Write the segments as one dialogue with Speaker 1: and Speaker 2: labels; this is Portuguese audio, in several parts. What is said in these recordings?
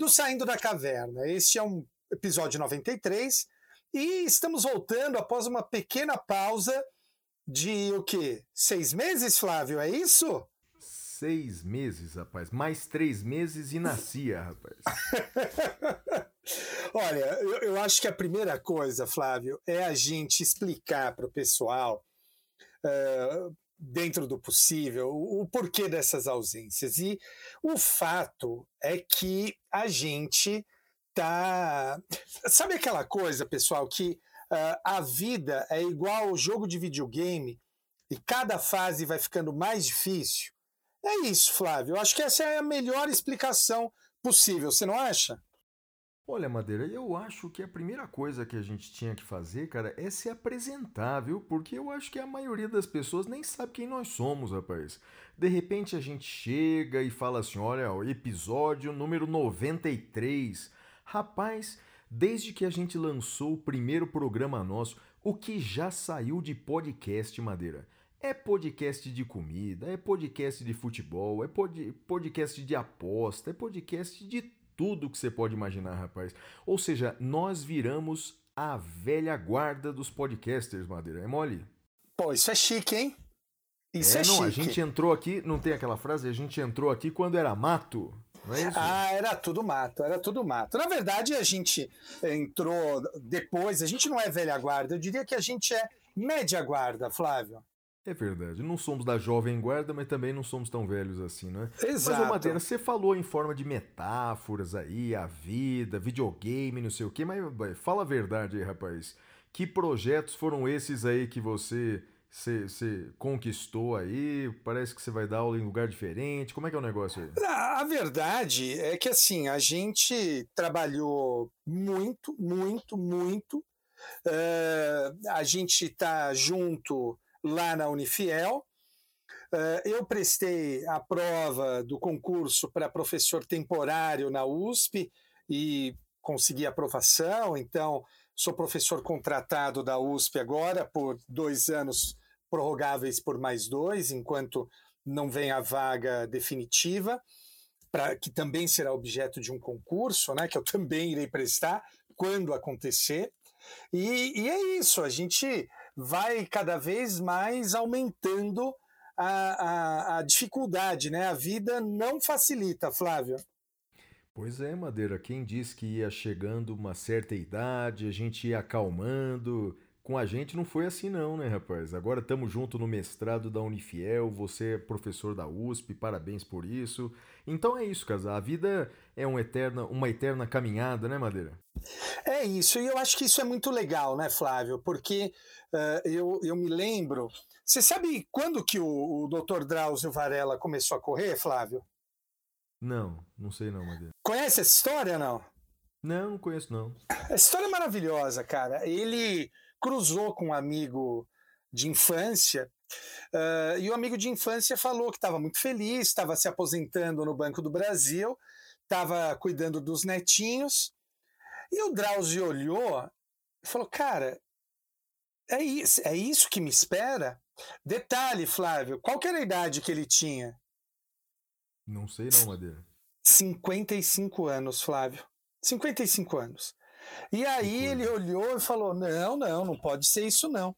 Speaker 1: do Saindo da Caverna. Este é um episódio 93 e estamos voltando após uma pequena pausa de o quê? Seis meses, Flávio? É isso?
Speaker 2: Seis meses, rapaz. Mais três meses e nascia, rapaz.
Speaker 1: Olha, eu, eu acho que a primeira coisa, Flávio, é a gente explicar para o pessoal, eh, dentro do possível, o, porquê dessas ausências. E o fato é que a gente tá. Sabe aquela coisa, pessoal, que ah, a vida é igual ao jogo de videogame e cada fase vai ficando mais difícil? É isso, Flávio. Eu acho que essa é a melhor explicação possível, você não acha?
Speaker 2: Olha, Madeira, eu acho que a primeira coisa que a gente tinha que fazer, cara, é se apresentar, viu? Porque eu acho que a maioria das pessoas nem sabe quem nós somos, rapaz. De repente a gente chega e fala assim: olha, episódio número 93. Rapaz, desde que a gente lançou o primeiro programa nosso, o que já saiu de podcast, Madeira? É podcast de comida, é podcast de futebol, é pod- podcast de aposta, é podcast de tudo que você pode imaginar, rapaz. Ou seja, nós viramos a velha guarda dos podcasters, Madeira. É mole?
Speaker 1: Pô, isso é chique, hein? Isso é,
Speaker 2: não,
Speaker 1: chique.
Speaker 2: a gente entrou aqui, não tem aquela frase? A gente entrou aqui quando era mato, não é isso?
Speaker 1: Ah, era tudo mato, era tudo mato. Na verdade, a gente entrou depois, a gente não é velha guarda, eu diria que a gente é média guarda, Flávio.
Speaker 2: É verdade, não somos da jovem guarda, mas também não somos tão velhos assim, né?
Speaker 1: Exato.
Speaker 2: Mas, ô Madeira, você falou em forma de metáforas aí, a vida, videogame, não sei o quê, mas fala a verdade aí, rapaz. Que projetos foram esses aí que você, você, você conquistou aí? Parece que você vai dar aula em lugar diferente. Como é que é o negócio aí?
Speaker 1: A a verdade é que assim, a gente trabalhou muito, muito, muito. Eh, a gente está junto lá na Unifiel. Eh, eu prestei a prova do concurso para professor temporário na USP e consegui aprovação, então sou professor contratado da USP agora por dois anos prorrogáveis por mais dois, enquanto não vem a vaga definitiva, pra, que também será objeto de um concurso, né, que eu também irei prestar quando acontecer. E, e é isso, a gente vai cada vez mais aumentando a, a, a dificuldade, né? A vida não facilita, Flávio.
Speaker 2: Pois é, Madeira, quem disse que ia chegando uma certa idade, a gente ia acalmando. Com a gente não foi assim não, né, rapaz? Agora estamos junto no mestrado da Unifiel, você é professor da USP, parabéns por isso. Então é isso, cara, a vida é uma eterna, uma eterna caminhada, né, Madeira?
Speaker 1: É isso, e eu acho que isso é muito legal, né, Flávio? Porque eh, eu, eu me lembro. Você sabe quando que o, o Dr. Drauzio Varela começou a correr, Flávio?
Speaker 2: Não, não sei não, Madeira.
Speaker 1: Conhece essa história não?
Speaker 2: Não, não conheço não.
Speaker 1: A história é maravilhosa, cara. Ele cruzou com um amigo de infância eh, e o amigo de infância falou que estava muito feliz, estava se aposentando no Banco do Brasil, estava cuidando dos netinhos. E o Drauzio olhou e falou: Cara, é isso, é isso que me espera? Detalhe, Flávio, qual era a idade que ele tinha?
Speaker 2: Não sei não, Madeira.
Speaker 1: 55 anos, Flávio. 55 anos. E aí ele olhou e falou: não, não, não pode ser isso, não.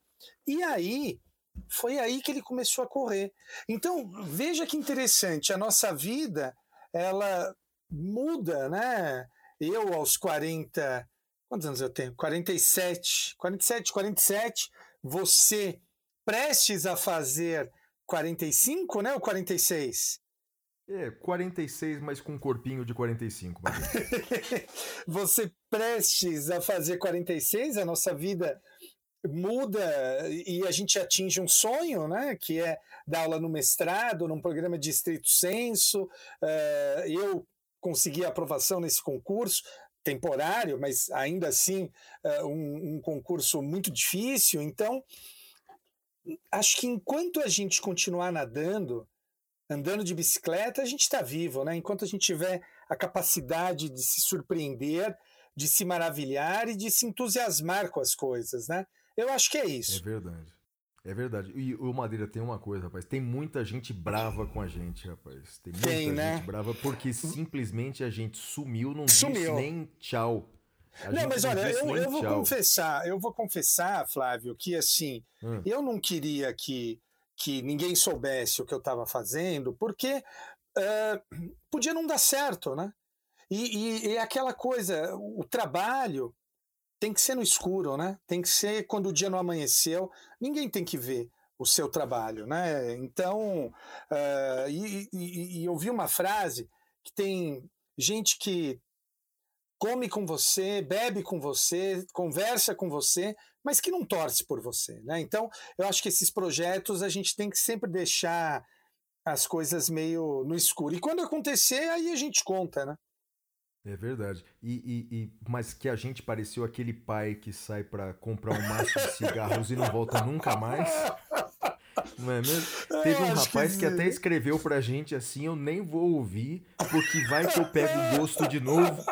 Speaker 1: E aí foi aí que ele começou a correr. Então, veja que interessante, a nossa vida ela muda, né? Eu aos 40. Quantos anos eu tenho? 47. 47, 47. Você prestes a fazer 45, né? Ou 46?
Speaker 2: É, 46, mas com um corpinho de 45, Madeira.
Speaker 1: você prestes a fazer 46, a nossa vida muda e a gente atinge um sonho, né? Que é dar aula no mestrado, num programa de estrito senso. Eh, eu consegui a aprovação nesse concurso. temporário, mas ainda assim uh, um, um concurso muito difícil. Então, acho que enquanto a gente continuar nadando, andando de bicicleta, a gente está vivo, né? Enquanto a gente tiver a capacidade de se surpreender, de se maravilhar e de se entusiasmar com as coisas, né? Eu acho que é isso.
Speaker 2: É verdade. É verdade. E o Madeira tem uma coisa, rapaz. Tem muita gente brava com a gente, rapaz. Tem muita tem, né? gente brava porque simplesmente a gente sumiu, não sumiu. disse nem tchau.
Speaker 1: A não, mas olha, eu, eu vou confessar, eu vou confessar, Flávio, que assim, hum. eu não queria que, que ninguém soubesse o que eu estava fazendo, porque uh, podia não dar certo, né? E, e, e aquela coisa, o trabalho tem que ser no escuro, né? Tem que ser quando o dia não amanheceu. Ninguém tem que ver o seu trabalho, né? Então, uh, e, e, e eu vi uma frase que tem gente que come com você, bebe com você, conversa com você, mas que não torce por você, né? Então, eu acho que esses projetos a gente tem que sempre deixar as coisas meio no escuro. E quando acontecer, aí a gente conta, né?
Speaker 2: É verdade. E, e, e, mas que a gente pareceu aquele pai que sai para comprar um maço de cigarros e não volta nunca mais. Não é mesmo? Teve um rapaz que, que, até escreveu pra gente assim: eu nem vou ouvir, porque vai que eu pego o gosto de novo.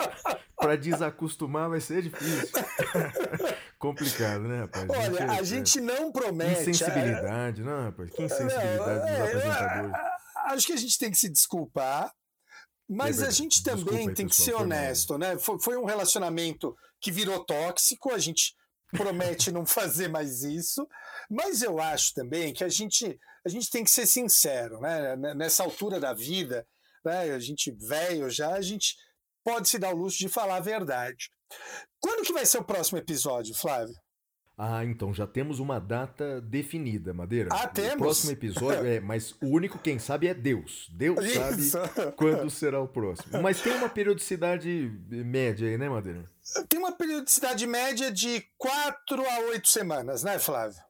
Speaker 2: Pra desacostumar vai ser difícil. Complicado, né, rapaz?
Speaker 1: Olha, a gente, é, a gente não promete.
Speaker 2: Insensibilidade, é... não, rapaz? Que insensibilidade dos é, apresentadores.
Speaker 1: Acho que a gente tem que se desculpar mas é a gente também aí, tem que ser honesto, né? Foi, foi um relacionamento que virou tóxico, a gente promete não fazer mais isso, mas eu acho também que a gente, a gente tem que ser sincero, né? Nessa altura da vida, né? a gente velho já, a gente pode se dar o luxo de falar a verdade. Quando que vai ser o próximo episódio, Flávio?
Speaker 2: Ah, então já temos uma data definida, Madeira.
Speaker 1: Ah, temos?
Speaker 2: O próximo episódio, é, mas o único quem sabe é Deus. Deus Isso. sabe quando será o próximo. Mas tem uma periodicidade média aí, né, Madeira?
Speaker 1: Tem uma periodicidade média de quatro a oito semanas, né, Flávio?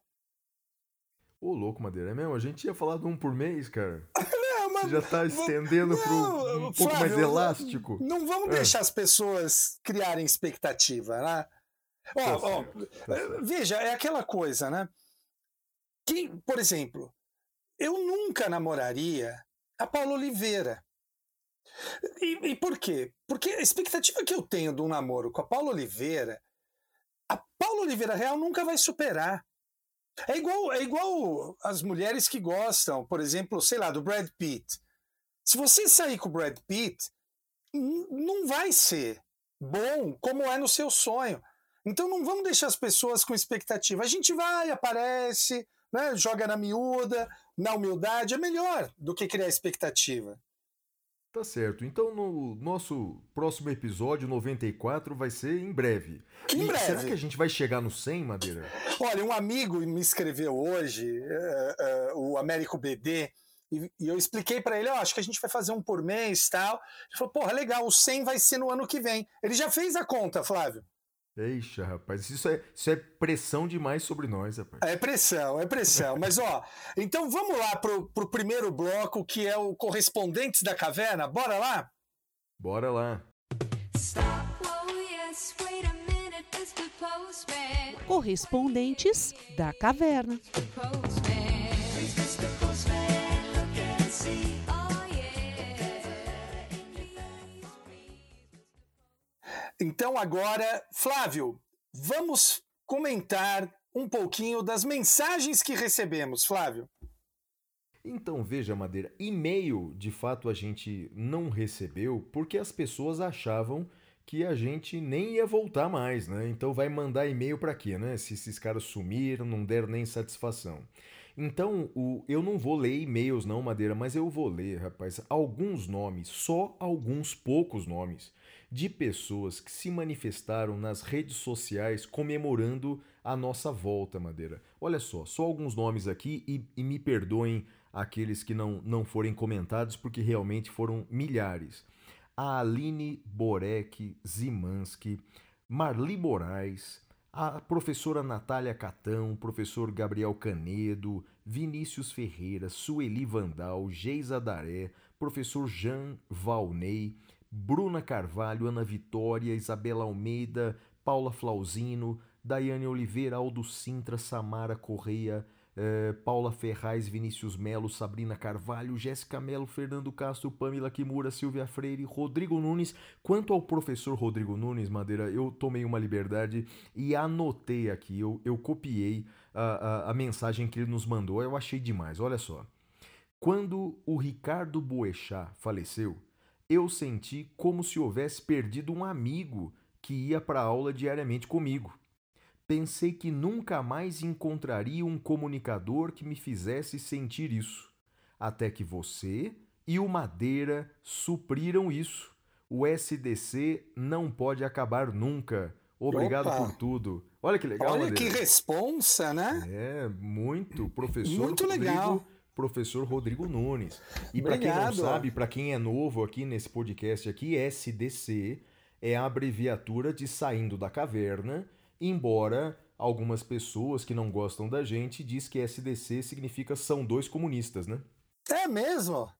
Speaker 2: Ô, louco, Madeira, é mesmo? A gente ia falar de um por mês, cara. Não. Você já tá estendendo para um pouco mais elástico.
Speaker 1: Não vamos é. deixar as pessoas criarem expectativa, né? Ó, tá tá veja, é aquela coisa, né? Quem, por exemplo, eu nunca namoraria a Paula Oliveira. E, e, por quê? Porque a expectativa que eu tenho de um namoro com a Paula Oliveira, a Paula Oliveira real nunca vai superar. É igual, é igual as mulheres que gostam, por exemplo, sei lá, do Brad Pitt. Se você sair com o Brad Pitt, não vai ser bom como é no seu sonho. Então não vamos deixar as pessoas com expectativa. A gente vai, aparece, né, joga na miúda, na humildade, é melhor do que criar expectativa.
Speaker 2: Tá certo. Então no nosso próximo episódio 94 vai ser em breve.
Speaker 1: em breve.
Speaker 2: Será que a gente vai chegar no 100, Madeira?
Speaker 1: Olha, um amigo me escreveu hoje, uh, uh, o Américo BD, e, e eu expliquei para ele, eu oh, acho que a gente vai fazer um por mês tal. Ele falou, porra, legal, o 100 vai ser no ano que vem. Ele já fez a conta, Flávio.
Speaker 2: Eixa, rapaz, isso é, isso é pressão demais sobre nós, rapaz.
Speaker 1: É pressão, é pressão. Mas, ó, então vamos lá pro, pro primeiro bloco, que é o Correspondentes da Caverna. Bora lá?
Speaker 2: Bora lá.
Speaker 3: Correspondentes da Caverna.
Speaker 1: Então, agora, Flávio, vamos comentar um pouquinho das mensagens que recebemos, Flávio.
Speaker 2: Então, veja, Madeira, e-mail de fato a gente não recebeu porque as pessoas achavam que a gente nem ia voltar mais, né? Então vai mandar e-mail para quê, né? Se esses caras sumiram, não deram nem satisfação. Então, o, eu não vou ler e-mails não, Madeira, mas eu vou ler, rapaz, alguns nomes, só alguns poucos nomes de pessoas que se manifestaram nas redes sociais comemorando a nossa volta, Madeira. Olha só, só alguns nomes aqui e, e me perdoem aqueles que não, não forem comentados, porque realmente foram milhares. A Aline Borek Zimanski, Marli Moraes, a professora Natália Catão, professor Gabriel Canedo, Vinícius Ferreira, Sueli Vandal, Geisa Daré, professor Jean Valnei, Bruna Carvalho, Ana Vitória, Isabela Almeida, Paula Flauzino, Daiane Oliveira, Aldo Sintra, Samara Correia, eh, Paula Ferraz, Vinícius Melo, Sabrina Carvalho, Jéssica Melo, Fernando Castro, Pamela Kimura, Silvia Freire, Rodrigo Nunes. Quanto ao professor Rodrigo Nunes, Madeira, eu tomei uma liberdade e anotei aqui, eu, eu copiei a, a, a mensagem que ele nos mandou, eu achei demais, olha só. Quando o Ricardo Boechat faleceu, eu senti como se houvesse perdido um amigo que ia para a aula diariamente comigo. Pensei que nunca mais encontraria um comunicador que me fizesse sentir isso. Até que você e o Madeira supriram isso. O SDC não pode acabar nunca. Obrigado Opa. por tudo. Olha que legal,
Speaker 1: Olha
Speaker 2: Madeira.
Speaker 1: que responsa, né?
Speaker 2: É, muito. Professor
Speaker 1: muito Rodrigo, legal.
Speaker 2: Professor Rodrigo Nunes. E para quem não sabe, para quem é novo aqui nesse podcast aqui, SDC é a abreviatura de Saindo da Caverna embora algumas pessoas que não gostam da gente diz que SDC significa são dois comunistas, né?
Speaker 1: É mesmo?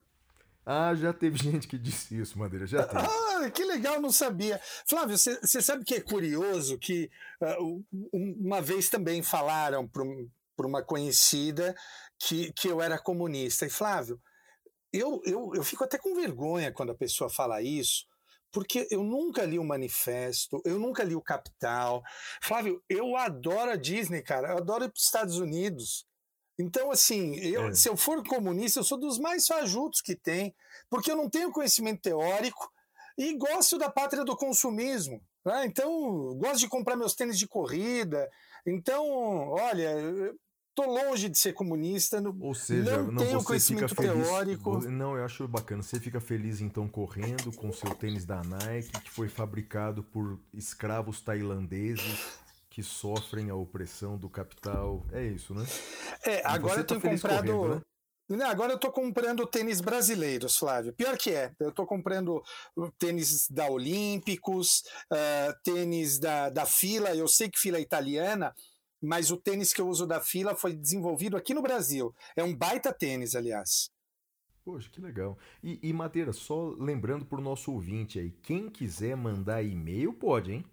Speaker 2: Ah, já teve gente que disse isso, Madeira, já teve.
Speaker 1: Ah, que legal, não sabia. Flávio, você sabe que é curioso que uh, uma vez também falaram para uma conhecida que, que eu era comunista. E Flávio, eu, eu, eu fico até com vergonha quando a pessoa fala isso, porque eu nunca li o Manifesto, eu nunca li o Capital. Flávio, eu adoro a Disney, cara, eu adoro ir para os Estados Unidos. Então, assim, eu, é. se eu for comunista, eu sou dos mais fajutos que tem, porque eu não tenho conhecimento teórico e gosto da pátria do consumismo. Né? Então, gosto de comprar meus tênis de corrida. Então, olha, Tô longe de ser comunista, não,
Speaker 2: Ou seja,
Speaker 1: não, não tenho conhecimento
Speaker 2: feliz,
Speaker 1: teórico.
Speaker 2: Não, eu acho bacana. Você fica feliz então correndo com seu tênis da Nike, que foi fabricado por escravos tailandeses que sofrem a opressão do capital. É isso, né?
Speaker 1: É, agora eu tá tenho comprado. Correndo, né? Agora eu tô comprando tênis brasileiros, Flávio. Pior que é, eu tô comprando tênis da Olímpicos, uh, tênis da, da Fila, eu sei que Fila é italiana, mas o tênis que eu uso da fila foi desenvolvido aqui no Brasil. É um baita tênis, aliás.
Speaker 2: Poxa, que legal. E, e Madeira, só lembrando para o nosso ouvinte aí, quem quiser mandar e-mail pode, hein?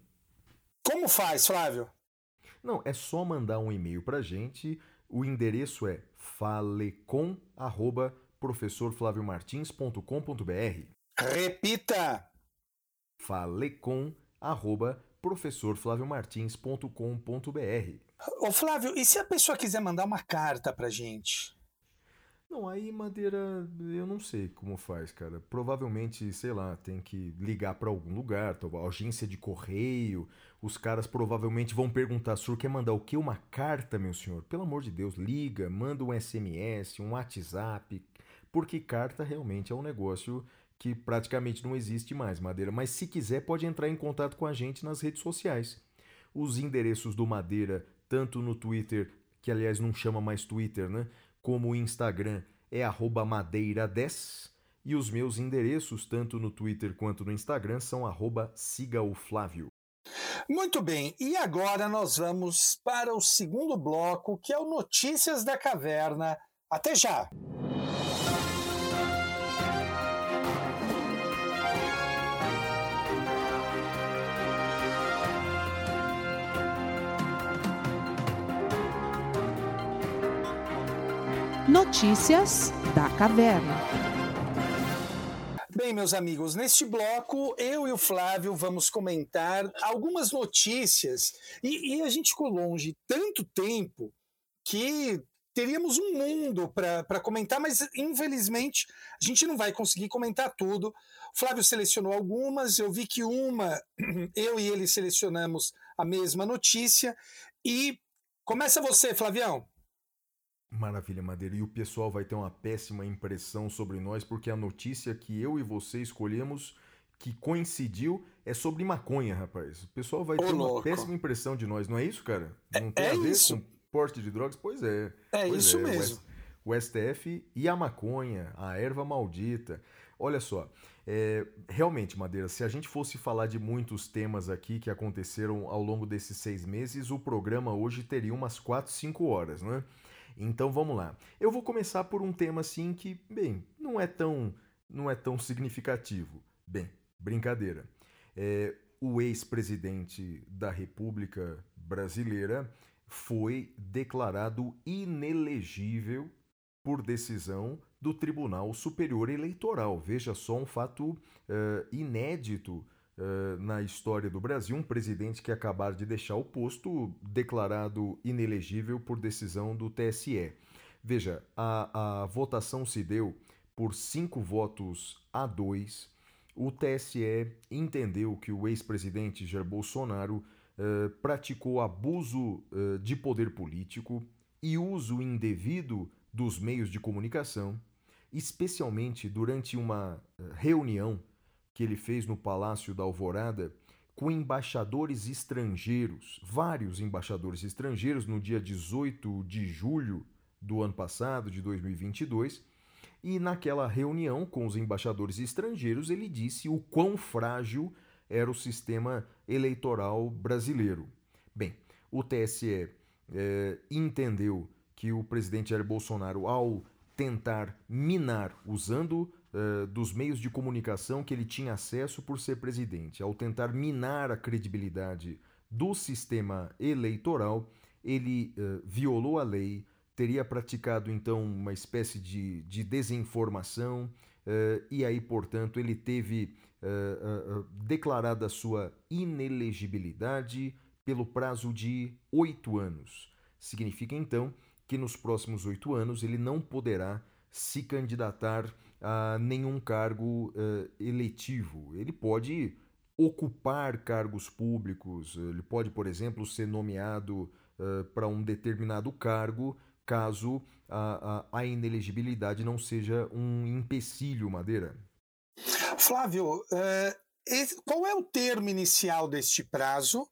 Speaker 1: Como faz, Flávio?
Speaker 2: Não, é só mandar um e-mail para gente. O endereço é falecom@professorflaviomartins.com.br.
Speaker 1: Repita.
Speaker 2: falecom@professorflaviomartins.com.br.
Speaker 1: Ô Flávio, e se a pessoa quiser mandar uma carta pra gente?
Speaker 2: Não, aí Madeira, eu não sei como faz, cara. Provavelmente, sei lá, tem que ligar para algum lugar, agência de correio. Os caras provavelmente vão perguntar: senhor quer mandar o quê? Uma carta, meu senhor? Pelo amor de Deus, liga, manda um SMS, um WhatsApp. Porque carta realmente é um negócio que praticamente não existe mais, Madeira. Mas se quiser, pode entrar em contato com a gente nas redes sociais. Os endereços do Madeira tanto no Twitter, que aliás não chama mais Twitter, né? Como o Instagram é madeira10 e os meus endereços, tanto no Twitter quanto no Instagram, são arroba sigaoflávio.
Speaker 1: Muito bem, e agora nós vamos para o segundo bloco, que é o Notícias da Caverna. Até já!
Speaker 3: Notícias da Caverna.
Speaker 1: Bem, meus amigos, neste bloco eu e o Flávio vamos comentar algumas notícias e, e a gente ficou longe tanto tempo que teríamos um mundo para comentar, mas infelizmente a gente não vai conseguir comentar tudo. O Flávio selecionou algumas, eu vi que uma, eu e ele selecionamos a mesma notícia. E começa você, Flavião.
Speaker 2: Maravilha, Madeira. E o pessoal vai ter uma péssima impressão sobre nós, porque a notícia que eu e você escolhemos, que coincidiu, é sobre maconha, rapaz. O pessoal vai Ô, ter louco. uma péssima impressão de nós, não é isso, cara? Não
Speaker 1: tem é, a ver isso. com
Speaker 2: porte de drogas? Pois é.
Speaker 1: É
Speaker 2: pois
Speaker 1: isso é. mesmo.
Speaker 2: O STF e a maconha, a erva maldita. Olha só, é, realmente, Madeira, se a gente fosse falar de muitos temas aqui que aconteceram ao longo desses seis meses, o programa hoje teria umas 4, 5 horas, não é? Então vamos lá. Eu vou começar por um tema assim que, bem, não é tão, não é tão significativo. Bem, brincadeira. É, o ex-presidente da República Brasileira foi declarado inelegível por decisão do Tribunal Superior Eleitoral. Veja só um fato uh, inédito uh, na história do Brasil: um presidente que acabar de deixar o posto declarado inelegível por decisão do TSE. Veja, a, a votação se deu por cinco votos a dois. O TSE entendeu que o ex-presidente Jair Bolsonaro uh, praticou abuso de poder político e uso indevido dos meios de comunicação, especialmente durante uma eh, reunião que ele fez no Palácio da Alvorada com embaixadores estrangeiros, vários embaixadores estrangeiros, no dia 18 de julho do ano passado, de 2022. E naquela reunião com os embaixadores estrangeiros, ele disse o quão frágil era o sistema eleitoral brasileiro. Bem, o TSE é, entendeu que o presidente Jair Bolsonaro, ao tentar minar, usando uh, dos meios de comunicação que ele tinha acesso por ser presidente, ao tentar minar a credibilidade do sistema eleitoral, ele uh, violou a lei, teria praticado então uma espécie de, de desinformação, uh, e aí, portanto, ele teve declarada a sua inelegibilidade pelo prazo de oito anos. Significa então que nos próximos oito anos ele não poderá se candidatar a nenhum cargo uh, eletivo. Ele pode ocupar cargos públicos, ele pode, por exemplo, ser nomeado uh, para um determinado cargo caso a, a, a, inelegibilidade não seja um empecilho, Madeira.
Speaker 1: Flávio, uh, qual é o termo inicial deste prazo?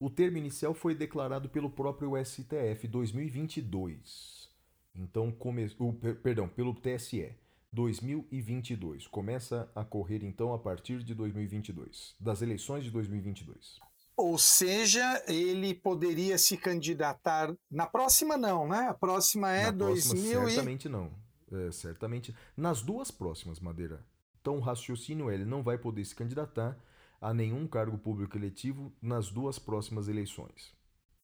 Speaker 2: O termo inicial foi declarado pelo próprio STF 2022. Então, come... o, perdão, pelo TSE 2022. Começa a correr então a partir de 2022, das eleições de 2022.
Speaker 1: Ou seja, ele poderia se candidatar na próxima não, né? A próxima é na 2000
Speaker 2: próxima, certamente não. É, certamente nas duas próximas, Madeira. Então o raciocínio é, ele não vai poder se candidatar a nenhum cargo público eletivo nas duas próximas eleições.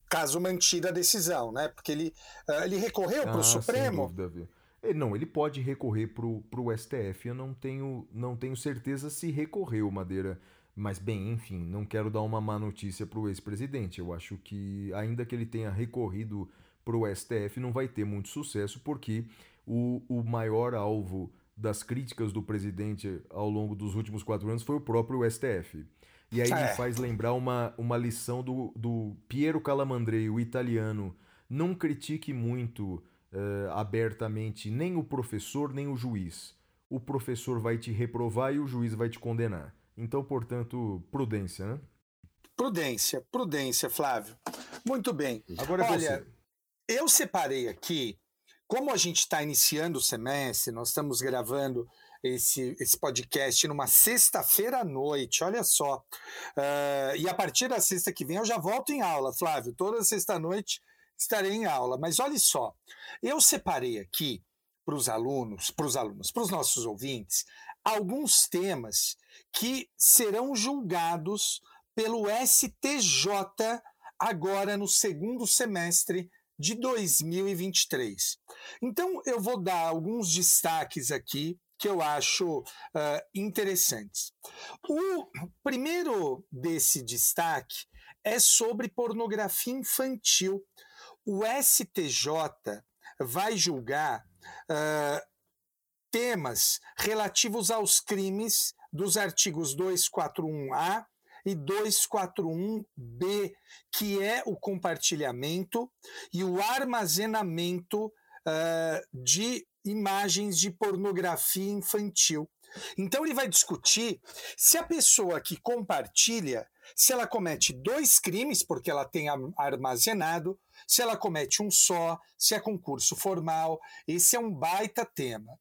Speaker 1: Caso mantida a decisão, né? Porque ele, uh, ele recorreu para o ah, Supremo.
Speaker 2: Sem dúvida, ele, não, ele pode recorrer para o STF. Eu não tenho, não tenho certeza se recorreu, Madeira. Mas, bem, enfim, não quero dar uma má notícia para o ex-presidente. Eu acho que, ainda que ele tenha recorrido para o STF, não vai ter muito sucesso, porque o, o maior alvo das críticas do presidente ao longo dos últimos quatro anos foi o próprio STF. E aí é. me faz lembrar uma, uma lição do, do Piero Calamandrei, o italiano. Não critique muito uh, abertamente nem o professor nem o juiz. O professor vai te reprovar e o juiz vai te condenar. Então, portanto, prudência, né?
Speaker 1: Prudência, prudência, Flávio. Muito bem. Agora é Olha, você. eu separei aqui como a gente está iniciando o semestre, nós estamos gravando esse, esse podcast numa sexta-feira à noite, olha só. Uh, e a partir da sexta que vem eu já volto em aula, Flávio. Toda sexta-noite estarei em aula. Mas olha só, eu separei aqui para os alunos, para os alunos, para os nossos ouvintes, alguns temas que serão julgados pelo STJ agora no segundo semestre de 2023. Então, eu vou dar alguns destaques aqui que eu acho uh, interessantes. O primeiro desse destaque é sobre pornografia infantil. O STJ vai julgar uh, temas relativos aos crimes dos artigos 241A e 241B, que é o compartilhamento e o armazenamento uh, de imagens de pornografia infantil. Então ele vai discutir se a pessoa que compartilha, se ela comete dois crimes, porque ela tem armazenado, se ela comete um só, se é concurso formal. Esse é um baita tema.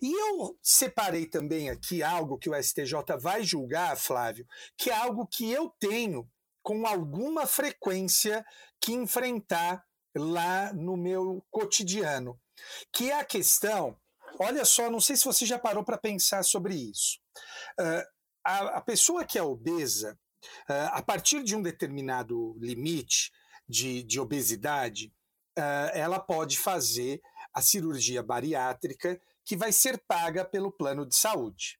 Speaker 1: E eu separei também aqui algo que o STJ vai julgar, Flávio, que é algo que eu tenho com alguma frequência que enfrentar lá no meu cotidiano, que é a questão. Olha só, não sei se você já parou para pensar sobre isso. Uh, a, a pessoa que é obesa, uh, a partir de um determinado limite de, de obesidade, uh, ela pode fazer a cirurgia bariátrica que vai ser paga pelo plano de saúde.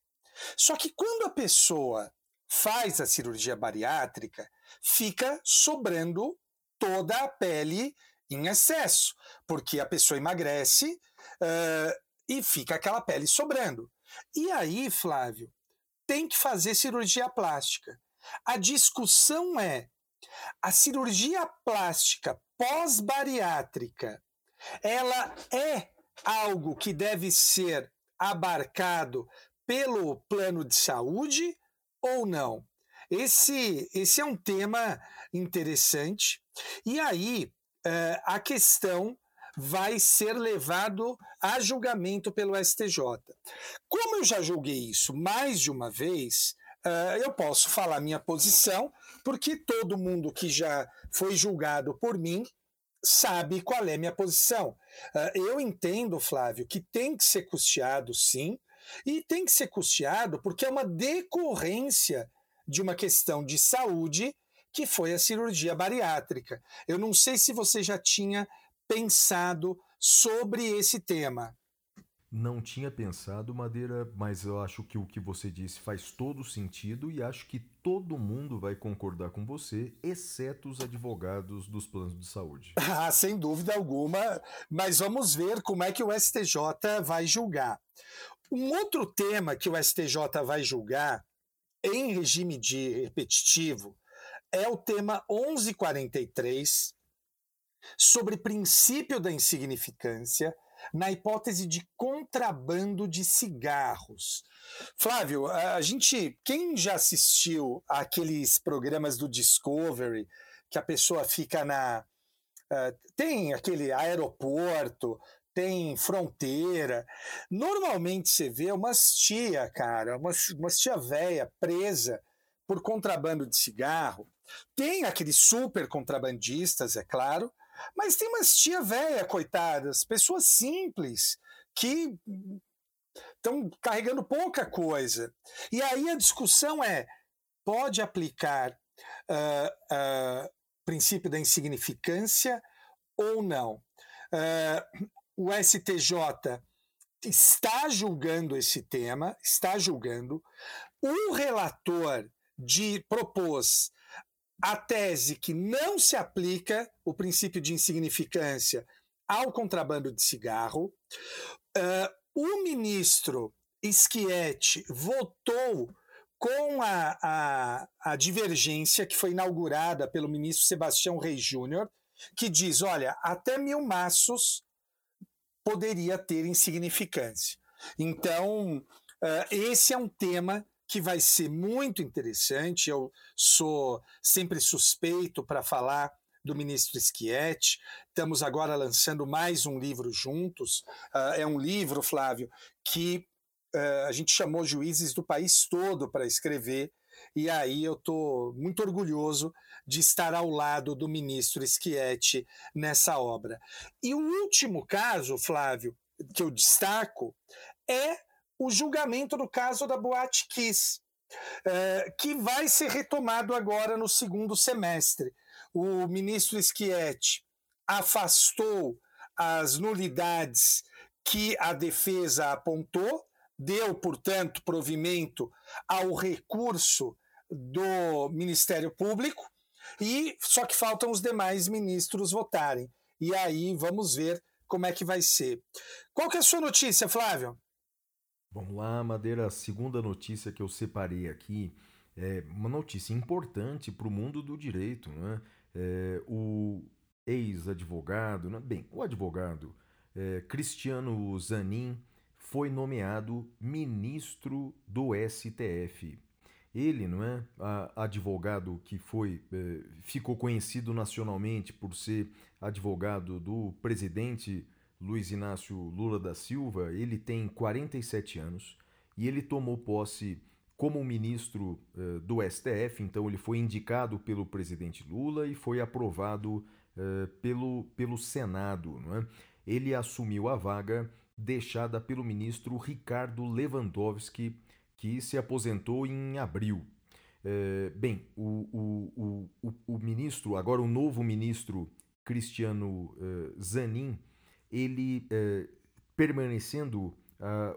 Speaker 1: Só que quando a pessoa faz a cirurgia bariátrica, fica sobrando toda a pele em excesso, porque a pessoa emagrece uh, e fica aquela pele sobrando. E aí, Flávio, tem que fazer cirurgia plástica. A discussão é: a cirurgia plástica pós-bariátrica, ela é algo que deve ser abarcado pelo plano de saúde ou não? Esse, esse é um tema interessante. E aí, uh, a questão vai ser levado a julgamento pelo STJ. Como eu já julguei isso mais de uma vez, uh, eu posso falar minha posição, porque todo mundo que já foi julgado por mim sabe qual é minha posição. Uh, eu entendo, Flávio, que tem que ser custeado, sim, e tem que ser custeado porque é uma decorrência de uma questão de saúde que foi a cirurgia bariátrica. Eu não sei se você já tinha pensado sobre esse tema.
Speaker 2: Não tinha pensado, Madeira, mas eu acho que o que você disse faz todo sentido e acho que todo mundo vai concordar com você, exceto os advogados dos planos de saúde.
Speaker 1: Ah, sem dúvida alguma, mas vamos ver como é que o STJ vai julgar. Um outro tema que o STJ vai julgar em regime de repetitivo é o tema 1143 sobre princípio da insignificância na hipótese de contrabando de cigarros. Flávio, a gente, quem já assistiu aqueles programas do Discovery que a pessoa fica na uh, tem aquele aeroporto, tem fronteira. Normalmente você vê umas tia, cara, umas, umas tia velha presa por contrabando de cigarro. Tem aqueles super contrabandistas, é claro, mas tem umas tia velha, coitadas, pessoas simples que estão carregando pouca coisa. E aí a discussão é: pode aplicar uh, uh, princípio da insignificância ou não? Uh, o STJ está julgando esse tema, está julgando. O relator de propôs a tese que não se aplica o princípio de insignificância ao contrabando de cigarro. Uh, o ministro Schietti votou com a, a, a, divergência que foi inaugurada pelo ministro Sebastião Reis Júnior, que diz: olha, até mil maços poderia ter insignificância. Então, uh, esse é um tema que vai ser muito interessante. Eu sou sempre suspeito para falar do ministro Schietti. Estamos agora lançando mais um livro juntos. Uh, é um livro, Flávio, que uh, a gente chamou juízes do país todo para escrever. E aí eu estou muito orgulhoso de estar ao lado do ministro Schietti nessa obra. E o último caso, Flávio, que eu destaco é o julgamento do caso da Boate Kiss, é, que vai ser retomado agora no segundo semestre. O ministro Schietti afastou as nulidades que a defesa apontou, deu, portanto, provimento ao recurso do Ministério Público, e só que faltam os demais ministros votarem. E aí vamos ver como é que vai ser. Qual que é a sua notícia, Flávio?
Speaker 2: Vamos lá, Madeira. A segunda notícia que eu separei aqui é uma notícia importante para o mundo do direito. Né? É, o ex-advogado, né? bem, o advogado é, Cristiano Zanin foi nomeado ministro do STF. Ele, não é, a, advogado que foi é, ficou conhecido nacionalmente por ser advogado do presidente Luiz Inácio Lula da Silva, ele tem 47 anos e ele tomou posse como ministro uh, do STF, então ele foi indicado pelo presidente Lula e foi aprovado uh, pelo, pelo Senado. É? Ele assumiu a vaga deixada pelo ministro Ricardo Lewandowski, que se aposentou em abril. É, bem, o, o, o, o, ministro, agora o novo ministro Cristiano Zanin, ele uh, permanecendo uh,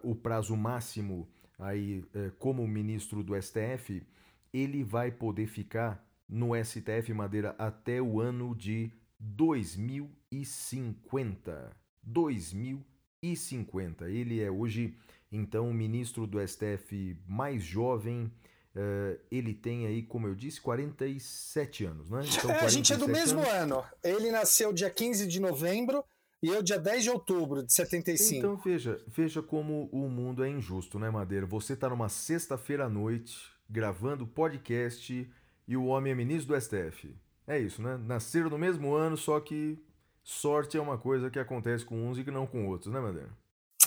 Speaker 2: o prazo máximo aí como ministro do STF, ele vai poder ficar no STF Madeira até o ano de 2050. 2050. Ele é hoje, então, o ministro do STF mais jovem. Uh, ele tem aí, como eu disse, 47 anos, né?
Speaker 1: Então, é, a gente é do mesmo anos. ano. Ele nasceu dia 15 de novembro e eu dia 10 de outubro de 75.
Speaker 2: Então veja, veja como o mundo é injusto, né, Madeira? Você tá numa sexta-feira à noite gravando podcast e o homem é ministro do STF. É isso, né? Nasceram no mesmo ano, só que sorte é uma coisa que acontece com uns e que não com outros, né, Madeira?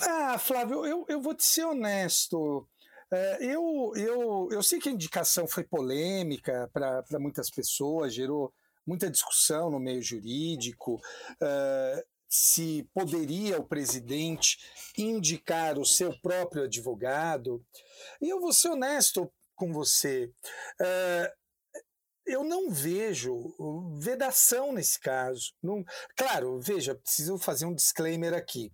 Speaker 1: Ah, Flávio, eu, eu vou te ser honesto. É, eu, eu, eu sei que a indicação foi polêmica para muitas pessoas, gerou muita discussão no meio jurídico. É, se poderia o presidente indicar o seu próprio advogado. E eu vou ser honesto com você. É, eu não vejo vedação nesse caso. Não, claro, veja, preciso fazer um disclaimer aqui,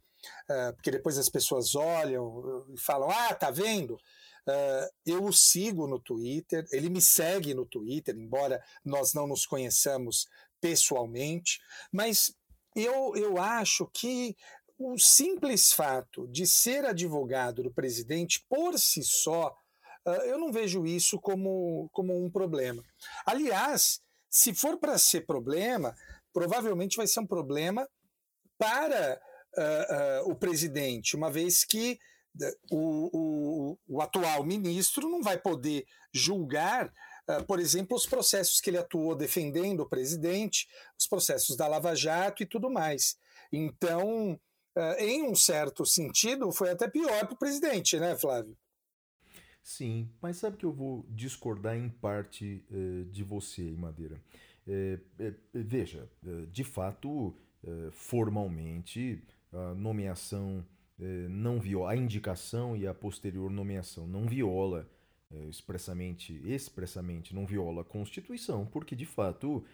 Speaker 1: uh, porque depois as pessoas olham e falam: ah, tá vendo? Uh, eu o sigo no Twitter, ele me segue no Twitter, embora nós não nos conheçamos pessoalmente, mas eu, eu acho que o simples fato de ser advogado do presidente por si só eu não vejo isso como, como um problema. Aliás, se for para ser problema, provavelmente vai ser um problema para uh, uh, o presidente, uma vez que o, o, o, atual ministro não vai poder julgar, por exemplo, os processos que ele atuou defendendo o presidente, os processos da Lava Jato e tudo mais. Então, em um certo sentido, foi até pior para o presidente, né, Flávio?
Speaker 2: Sim, mas sabe que eu vou discordar em parte eh, de você, Madeira. Eh, eh, veja, de fato, formalmente, a nomeação não viola, a indicação e a posterior nomeação não viola expressamente, expressamente não viola a Constituição, porque de fato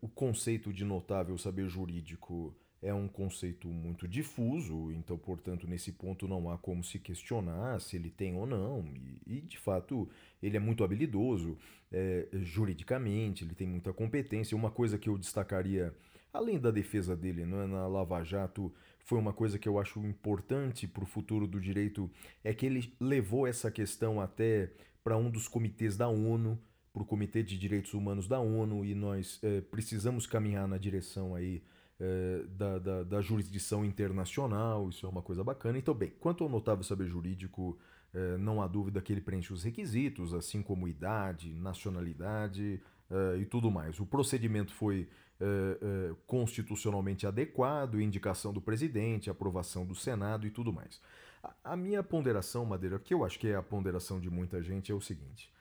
Speaker 2: o conceito de notável saber jurídico é um conceito muito difuso, então, portanto, nesse ponto não há como se questionar se ele tem ou não, e, e de fato ele é muito habilidoso é, juridicamente, ele tem muita competência. Uma coisa que eu destacaria, além da defesa dele é na Lava Jato, foi uma coisa que eu acho importante para o futuro do direito, é que ele levou essa questão até para um dos comitês da ONU, para o Comitê de Direitos Humanos da ONU, e nós é, precisamos caminhar na direção aí é, da, da, da, jurisdição internacional, isso é uma coisa bacana. Então, bem, quanto ao notável saber jurídico, é, não há dúvida que ele preenche os requisitos, assim como idade, nacionalidade e tudo mais. O procedimento foi constitucionalmente adequado, indicação do presidente, aprovação do Senado e tudo mais. A, a, minha ponderação, Madeira, que eu acho que é a ponderação de muita gente, é o seguinte.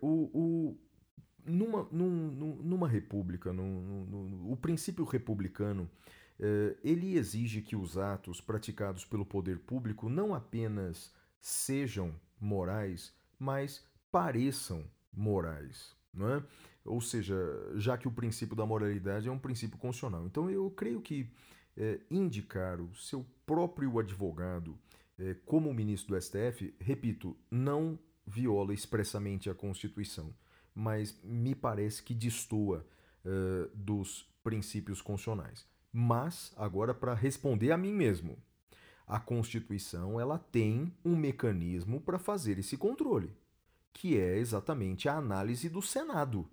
Speaker 2: o, o numa, num, numa república, o princípio republicano, ele exige que os atos praticados pelo poder público não apenas sejam morais, mas pareçam morais. Não é? Ou seja, já que o princípio da moralidade é um princípio constitucional. Então eu creio que eh, indicar o seu próprio advogado eh, como ministro do STF, repito, não viola expressamente a Constituição mas me parece que destoa uh, dos princípios constitucionais. Mas, agora, para responder a mim mesmo, a Constituição ela tem um mecanismo para fazer esse controle, que é exatamente a análise do Senado.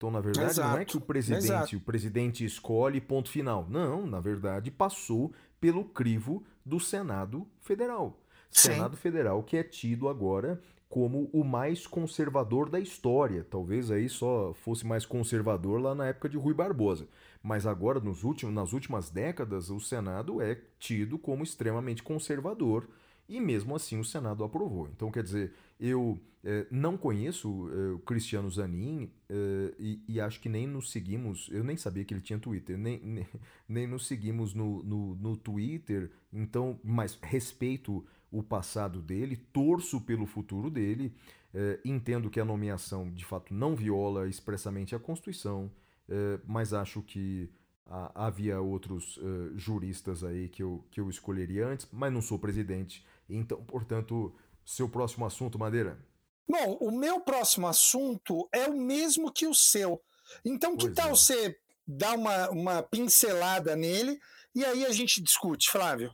Speaker 2: Então, na verdade, Exato. não é que o presidente, Exato. o presidente escolhe ponto final. Não, na verdade, passou pelo crivo do Senado Federal. Sim. Senado Federal que é tido agora como o mais conservador da história. Talvez aí só fosse mais conservador lá na época de Rui Barbosa. Mas agora, nos últimos, nas últimas décadas, o Senado é tido como extremamente conservador e mesmo assim o Senado aprovou. Então, quer dizer, eu é, não conheço é, o Cristiano Zanin é, e, e, acho que nem nos seguimos. Eu nem sabia que ele tinha Twitter, nem, nem, nem nos seguimos no, no, no Twitter. Então, mas respeito o passado dele, torço pelo futuro dele, eh, entendo que a nomeação de fato não viola expressamente a Constituição, eh, mas acho que havia outros eh, juristas aí que eu, que eu escolheria antes, mas não sou presidente, então, portanto, seu próximo assunto, Madeira.
Speaker 1: Bom, o meu próximo assunto é o mesmo que o seu. Então, que
Speaker 2: Pois
Speaker 1: tal
Speaker 2: é.
Speaker 1: você dar uma, uma pincelada nele e aí a gente discute, Flávio?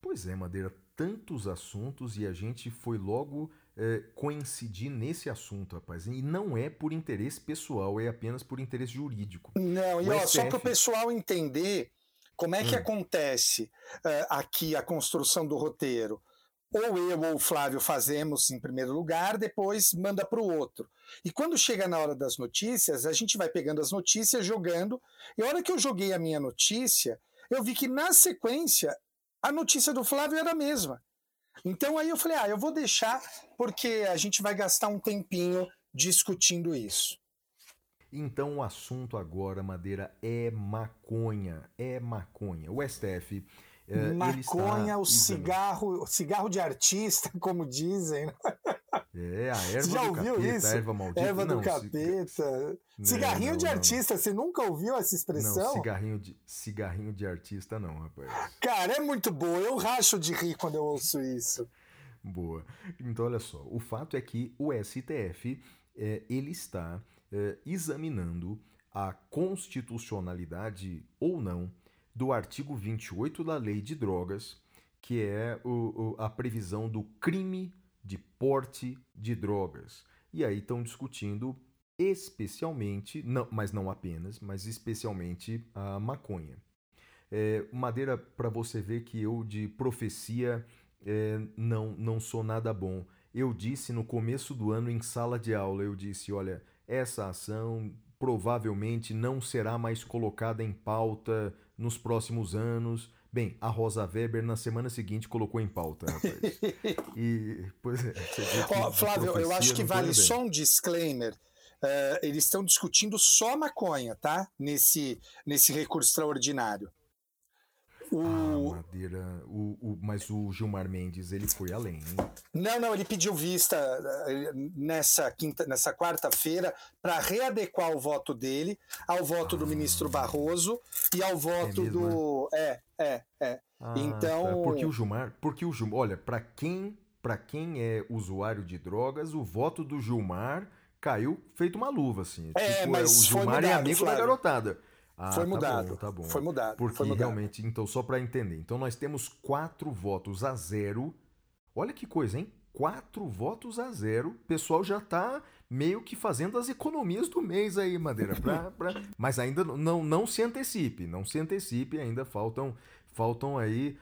Speaker 2: Pois é, Madeira, tantos assuntos e a gente foi logo eh, coincidir nesse assunto, rapaz. E não é por interesse pessoal, é apenas por interesse jurídico.
Speaker 1: Não, e
Speaker 2: O
Speaker 1: ó, só para o pessoal entender como é que
Speaker 2: Hum.
Speaker 1: acontece eh, aqui a construção do roteiro. Ou eu ou o Flávio fazemos em primeiro lugar, depois manda para o outro. E quando chega na hora das notícias, a gente vai pegando as notícias, jogando. E a hora que eu joguei a minha notícia, eu vi que na sequência a notícia do Flávio era a mesma. Então aí eu falei, ah, eu vou deixar porque a gente vai gastar um tempinho discutindo isso.
Speaker 2: Então o assunto agora, Madeira, é maconha. É maconha. O STF. Ele
Speaker 1: Maconha, o cigarro, cigarro de artista, como dizem. né?
Speaker 2: É, a erva
Speaker 1: Você já
Speaker 2: do
Speaker 1: ouviu
Speaker 2: capeta,
Speaker 1: isso?
Speaker 2: erva maldita.
Speaker 1: Erva do
Speaker 2: Não, ci-
Speaker 1: capeta.
Speaker 2: Não,
Speaker 1: Cigarrinho
Speaker 2: não,
Speaker 1: de
Speaker 2: não.
Speaker 1: artista, você nunca ouviu essa
Speaker 2: Não,
Speaker 1: expressão?
Speaker 2: cigarrinho de, cigarrinho de artista não, rapaz.
Speaker 1: Cara, é muito boa. Eu racho de rir quando eu ouço isso.
Speaker 2: Boa. Então, olha só. O fato é que o STF eh, ele está eh, examinando a constitucionalidade ou não do artigo 28 da Lei de Drogas, que é o- o- a previsão do crime de porte de drogas. E aí estão discutindo especialmente, não, mas não apenas, mas especialmente a maconha. É, Madeira, para você ver que eu de profecia é, não, não sou nada bom. Eu disse no começo do ano em sala de aula, eu disse, olha, essa ação provavelmente não será mais colocada em pauta nos próximos anos. Bem, a Rosa Weber na semana seguinte colocou em pauta, rapaz. E, pois é, de
Speaker 1: Flávio, eu acho que vale só um disclaimer. Eh, eles estão discutindo só maconha, tá? Nesse, nesse recurso extraordinário. O...
Speaker 2: Ah, Madeira, o, o- mas o Gilmar Mendes, ele foi além, hein?
Speaker 1: Não, não, ele pediu vista eh, nessa quinta, nessa quarta-feira para readequar o voto dele ao voto do ministro Barroso e ao voto
Speaker 2: mesmo,
Speaker 1: do é, é, é.
Speaker 2: Ah,
Speaker 1: Então-
Speaker 2: tá. porque o Gilmar, porque o Gilmar, olha, para quem, para quem é usuário de drogas, o voto do Gilmar caiu feito uma luva assim.
Speaker 1: É,
Speaker 2: tipo,
Speaker 1: mas
Speaker 2: o
Speaker 1: foi
Speaker 2: Gilmar é
Speaker 1: mudado,
Speaker 2: amigo
Speaker 1: Flávio.
Speaker 2: da garotada. Ah,
Speaker 1: foi
Speaker 2: tá
Speaker 1: mudado.
Speaker 2: bom, tá bom.
Speaker 1: Foi mudado.
Speaker 2: Porque
Speaker 1: foi mudado.
Speaker 2: realmente, então só para entender, então nós temos quatro votos a zero. Olha que coisa, hein? Quatro votos a zero. O pessoal já tá meio que fazendo as economias do mês aí, Madeira. Pra, pra... Mas ainda não, não se antecipe, não se antecipe, ainda faltam faltam aí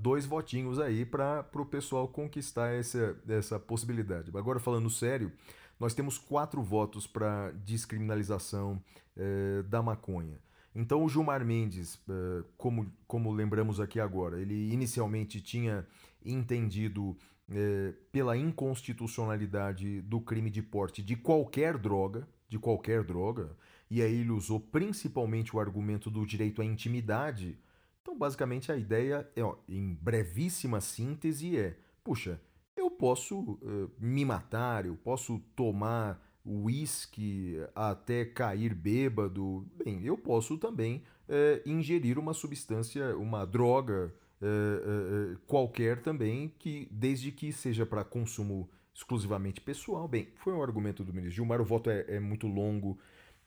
Speaker 2: dois votinhos aí para o pessoal conquistar essa, essa possibilidade. Agora, falando sério, nós temos quatro votos para descriminalização eh, da maconha. Então, o Gilmar Mendes, eh, como, como lembramos aqui agora, ele inicialmente tinha entendido eh, pela inconstitucionalidade do crime de porte de qualquer droga, de qualquer droga, e aí ele usou principalmente o argumento do direito à intimidade. Então, basicamente, a ideia, é, ó, em brevíssima síntese, é: puxa, eu posso eh, me matar, eu posso tomar uísque até cair bêbado. Bem, eu posso também eh, ingerir uma substância, uma droga eh, qualquer também, que desde que seja para consumo exclusivamente pessoal. Bem, foi um argumento do ministro Gilmar, o voto é, é muito longo,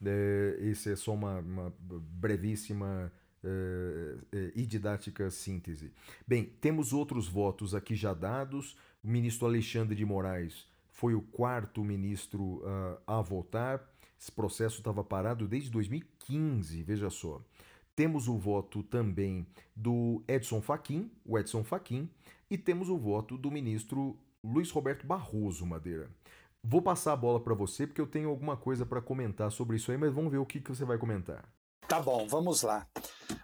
Speaker 2: eh, esse é só uma, uma brevíssima e didática síntese. Bem, temos outros votos aqui já dados. O ministro Alexandre de Moraes foi o quarto ministro ah, a votar. Esse processo estava parado desde 2015, veja só. Temos o voto também do Edson Fachin, o Edson Fachin, e temos o voto do ministro Luiz Roberto Barroso Madeira. Vou passar a bola para você porque eu tenho alguma coisa para comentar sobre isso aí, mas vamos ver o que, que você vai comentar.
Speaker 1: Tá bom, vamos lá.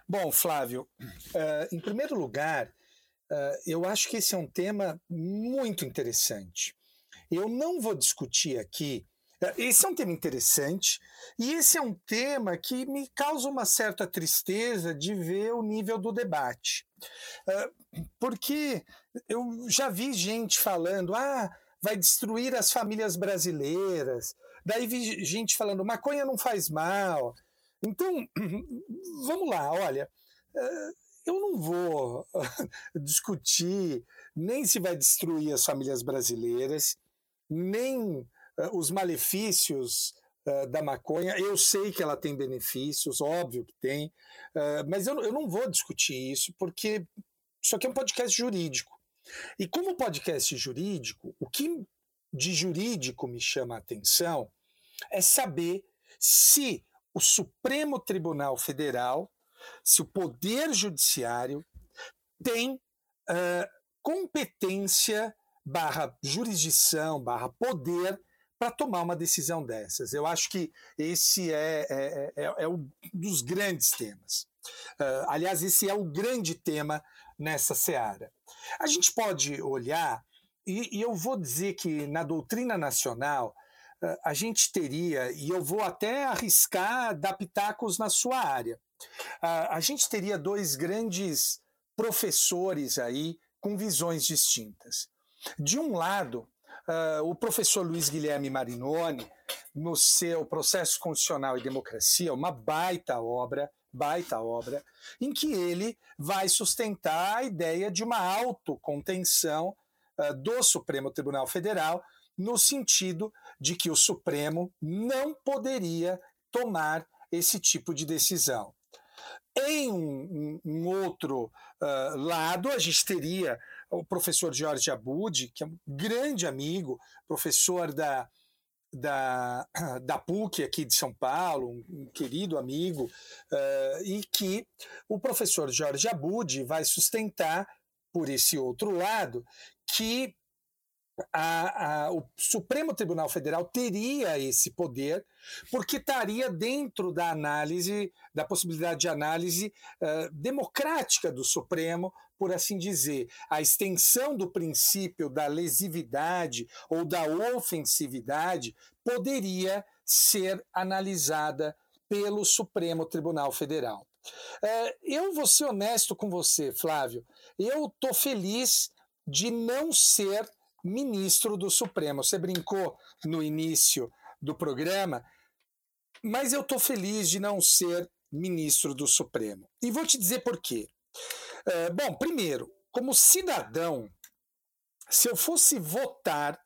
Speaker 1: Bom, Flávio, eh, em primeiro lugar, eh, eu acho que esse é um tema muito interessante. Eu não vou discutir aqui. eh, Esse é um tema interessante e esse é um tema que me causa uma certa tristeza de ver o nível do debate. Eh, Porque eu já vi gente falando, ah, vai destruir as famílias brasileiras. Daí vi gente falando, maconha não faz mal. Então, vamos lá, olha, eu não vou discutir nem se vai destruir as famílias brasileiras, nem eh, os malefícios eh, da maconha. Eu sei que ela tem benefícios, óbvio que tem, mas eu, eu não vou discutir isso, porque isso aqui é um podcast jurídico. E como podcast jurídico, o que de jurídico me chama a atenção é saber se o Supremo Tribunal Federal, se o Poder Judiciário tem uh, competência barra jurisdição, barra poder para tomar uma decisão dessas. Eu acho que esse é, é, é, é um dos grandes temas. Uh, aliás, esse é o grande tema nessa seara. A gente pode olhar, e, e eu vou dizer que na doutrina nacional, uh, a gente teria, e eu vou até arriscar dar pitacos na sua área, uh, a gente teria dois grandes professores aí com visões distintas. De um lado, uh, o professor Luiz Guilherme Marinoni, no seu Processo Constitucional e Democracia, uma baita obra, baita obra, em que ele vai sustentar a ideia de uma autocontenção uh, do Supremo Tribunal Federal, no sentido de que o Supremo não poderia tomar esse tipo de decisão. Em um, um outro uh, lado, a gente teria o professor Jorge Abud, que é um grande amigo, professor da, da, da PUC aqui de São Paulo, um, querido amigo, uh, e que o professor Jorge Abud vai sustentar, por esse outro lado, que a, a, o Supremo Tribunal Federal teria esse poder, porque estaria dentro da análise, da possibilidade de análise uh, democrática do Supremo, por assim dizer. A extensão do princípio da lesividade ou da ofensividade poderia ser analisada pelo Supremo Tribunal Federal. Uh, eu vou ser honesto com você, Flávio. Eu estou feliz de não ser ministro do Supremo. Você brincou no início do programa, mas eu estou feliz de não ser ministro do Supremo. E vou te dizer por quê. É, bom, primeiro, como cidadão, se eu fosse votar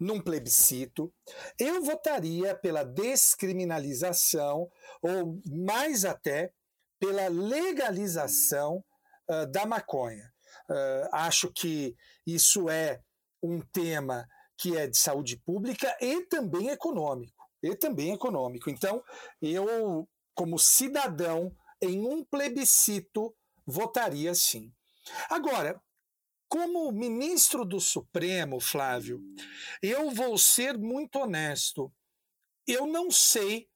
Speaker 1: num plebiscito, eu votaria pela descriminalização, ou mais até pela legalização uh, da maconha. Uh, acho que isso é um tema que é de saúde pública e também econômico. E também econômico. Então, eu, como cidadão, em um plebiscito, votaria sim. Agora, como ministro do Supremo, Flávio, eu vou ser muito honesto. Eu não sei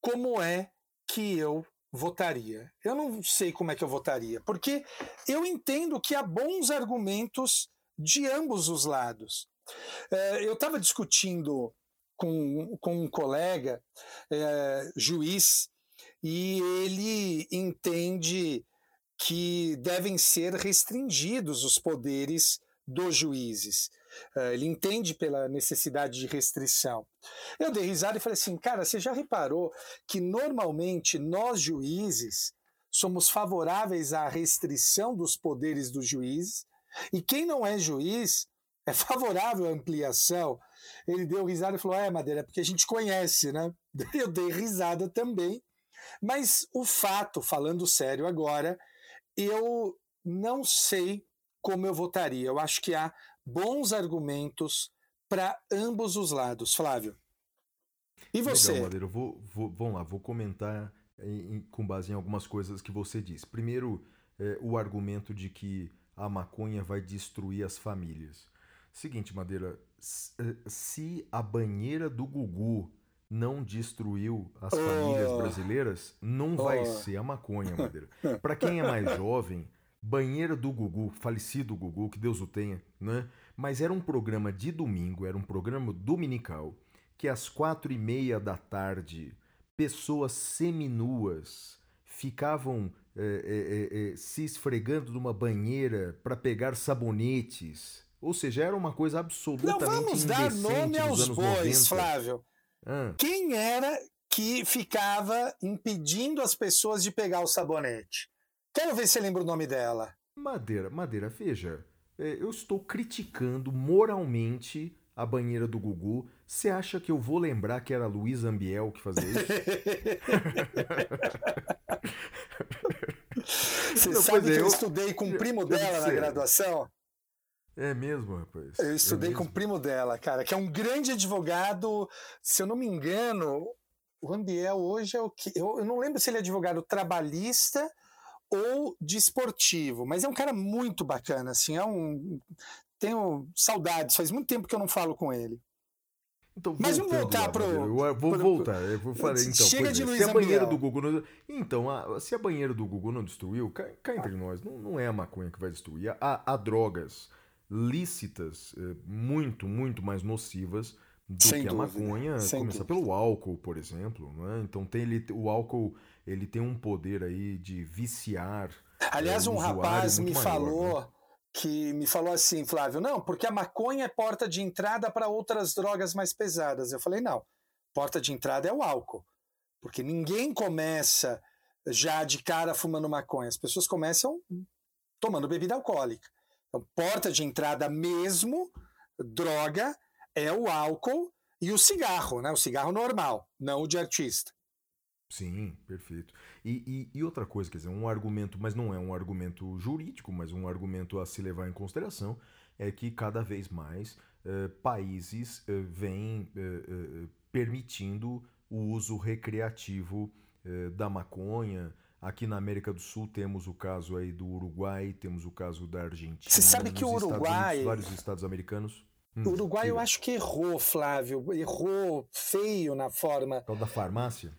Speaker 1: como é que eu votaria. Eu não sei como é que eu votaria, porque eu entendo que há bons argumentos de ambos os lados. É, eu estava discutindo com, com um colega, é, juiz, e ele entende que devem ser restringidos os poderes dos juízes. É, ele entende pela necessidade de restrição. Eu dei risada e falei assim, cara, você já reparou que normalmente nós juízes somos favoráveis à restrição dos poderes dos juízes e quem não é juiz é favorável à ampliação. Ele deu risada e falou: É, Madeira, é porque a gente conhece, né? Eu dei risada também. Mas o fato, falando sério agora, eu não sei como eu votaria. Eu acho que há bons argumentos para ambos os lados, Flávio. E você?
Speaker 2: Legal, Madeira. Eu vou, vou, vamos lá, vou comentar em, com base em algumas coisas que você disse. Primeiro, é, o argumento de que a maconha vai destruir as famílias. Seguinte, Madeira, eh, se a banheira do Gugu não destruiu as oh. famílias brasileiras, não vai oh. ser a maconha, Madeira. Para quem é mais jovem, banheira do Gugu, falecido Gugu, que Deus o tenha, né? Mas era um programa de domingo, era um programa dominical, que às quatro e meia da tarde, pessoas seminuas ficavam é, é, é, se esfregando numa banheira para pegar sabonetes. Ou seja, era uma coisa absolutamente
Speaker 1: Não vamos dar nome aos bois,
Speaker 2: 90.
Speaker 1: Flávio.
Speaker 2: Ah,
Speaker 1: Quem era que ficava impedindo as pessoas de pegar o sabonete? Quero ver se você lembra o nome dela.
Speaker 2: Madeira, Madeira, veja, é, eu estou criticando moralmente a banheira do Gugu. Você acha que eu vou lembrar que era Luísa Ambiel que fazia isso?
Speaker 1: Você
Speaker 2: Não,
Speaker 1: sabe
Speaker 2: é,
Speaker 1: que eu,
Speaker 2: eu-
Speaker 1: estudei com o primo dela na graduação?
Speaker 2: É mesmo, rapaz.
Speaker 1: Eu estudei
Speaker 2: é
Speaker 1: com o primo dela, cara, que é um grande advogado. Se eu não me engano, o Ambiel hoje é o que? Eu, eu não lembro se ele é advogado trabalhista ou desportivo, mas é um cara muito bacana, assim, é um. Tenho saudades, faz muito tempo que eu não falo com ele.
Speaker 2: Então,
Speaker 1: Mas vamos voltar pro-
Speaker 2: Eu vou
Speaker 1: pro-
Speaker 2: voltar. Eu vou falar, então,
Speaker 1: Chega de
Speaker 2: é,
Speaker 1: Luiz
Speaker 2: se a banheira
Speaker 1: Ambiel.
Speaker 2: do Gugu não... Então, a- se a banheira do Gugu não destruiu, cá, cá entre nós, não, não é a maconha que vai destruir. Há, há drogas lícitas, eh, muito, muito mais nocivas do
Speaker 1: Sem
Speaker 2: que a
Speaker 1: dúvida,
Speaker 2: maconha.
Speaker 1: sem
Speaker 2: Começar
Speaker 1: dúvida.
Speaker 2: pelo álcool, por exemplo. Né? Então, tem ele, o álcool ele tem um poder aí de viciar.
Speaker 1: Aliás,
Speaker 2: é, o
Speaker 1: um rapaz me
Speaker 2: maior,
Speaker 1: falou
Speaker 2: né?
Speaker 1: Que me falou assim, Flávio, não, porque a maconha é porta de entrada para outras drogas mais pesadas. Eu falei, não, porta de entrada é o álcool. Porque ninguém começa já de cara fumando maconha. As pessoas começam tomando bebida alcoólica. Então, porta de entrada mesmo, droga, é o álcool e o cigarro, né? O cigarro normal, não o de artista.
Speaker 2: Sim, perfeito. E, e, e outra coisa, quer dizer, um argumento, mas não é um argumento jurídico, mas um argumento a se levar em consideração, é que cada vez mais eh, países eh, vêm eh, eh, permitindo o uso recreativo eh, da maconha. Aqui na América do Sul temos o caso aí do Uruguai, temos o caso da Argentina.
Speaker 1: Você sabe que o
Speaker 2: Estados
Speaker 1: Uruguai-
Speaker 2: Unidos, vários estados americanos. Hum,
Speaker 1: O Uruguai eu acho que errou, Flávio, errou feio na forma
Speaker 2: Tal da farmácia?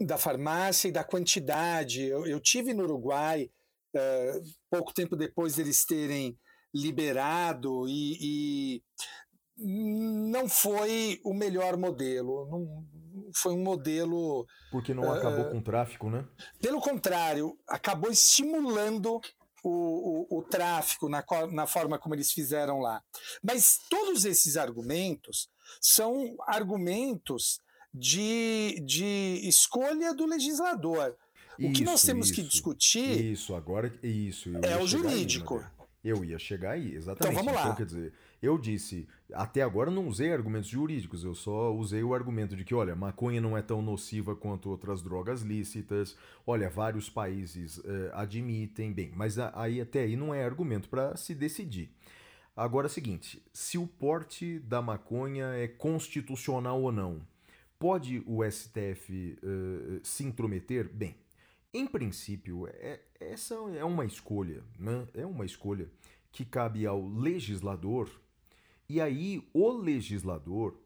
Speaker 1: Da farmácia e da quantidade. Eu, eu tive no Uruguai eh, pouco tempo depois deles terem liberado e, e não foi o melhor modelo. Não foi um modelo,
Speaker 2: Porque não acabou com o tráfico, né?
Speaker 1: pelo contrário, acabou estimulando o, o, o tráfico na, na forma como eles fizeram lá. Mas todos esses argumentos são argumentos de, de escolha do legislador. O que nós
Speaker 2: Isso,
Speaker 1: temos que
Speaker 2: isso.
Speaker 1: discutir
Speaker 2: Isso, agora isso.
Speaker 1: é o
Speaker 2: aí,
Speaker 1: jurídico.
Speaker 2: Madeira. eu ia chegar aí, exatamente.
Speaker 1: Então, vamos lá.
Speaker 2: quer dizer, eu disse, até agora não usei argumentos jurídicos, eu só usei o argumento de que, olha, maconha não é tão nociva quanto outras drogas lícitas, olha, vários países eh, admitem, bem, mas aí até aí não é argumento para se decidir. Agora é o seguinte, se o porte da maconha é constitucional ou não, pode o STF eh, se intrometer? Bem, em princípio, é- essa é uma escolha, né? É uma escolha que cabe ao legislador, e aí o legislador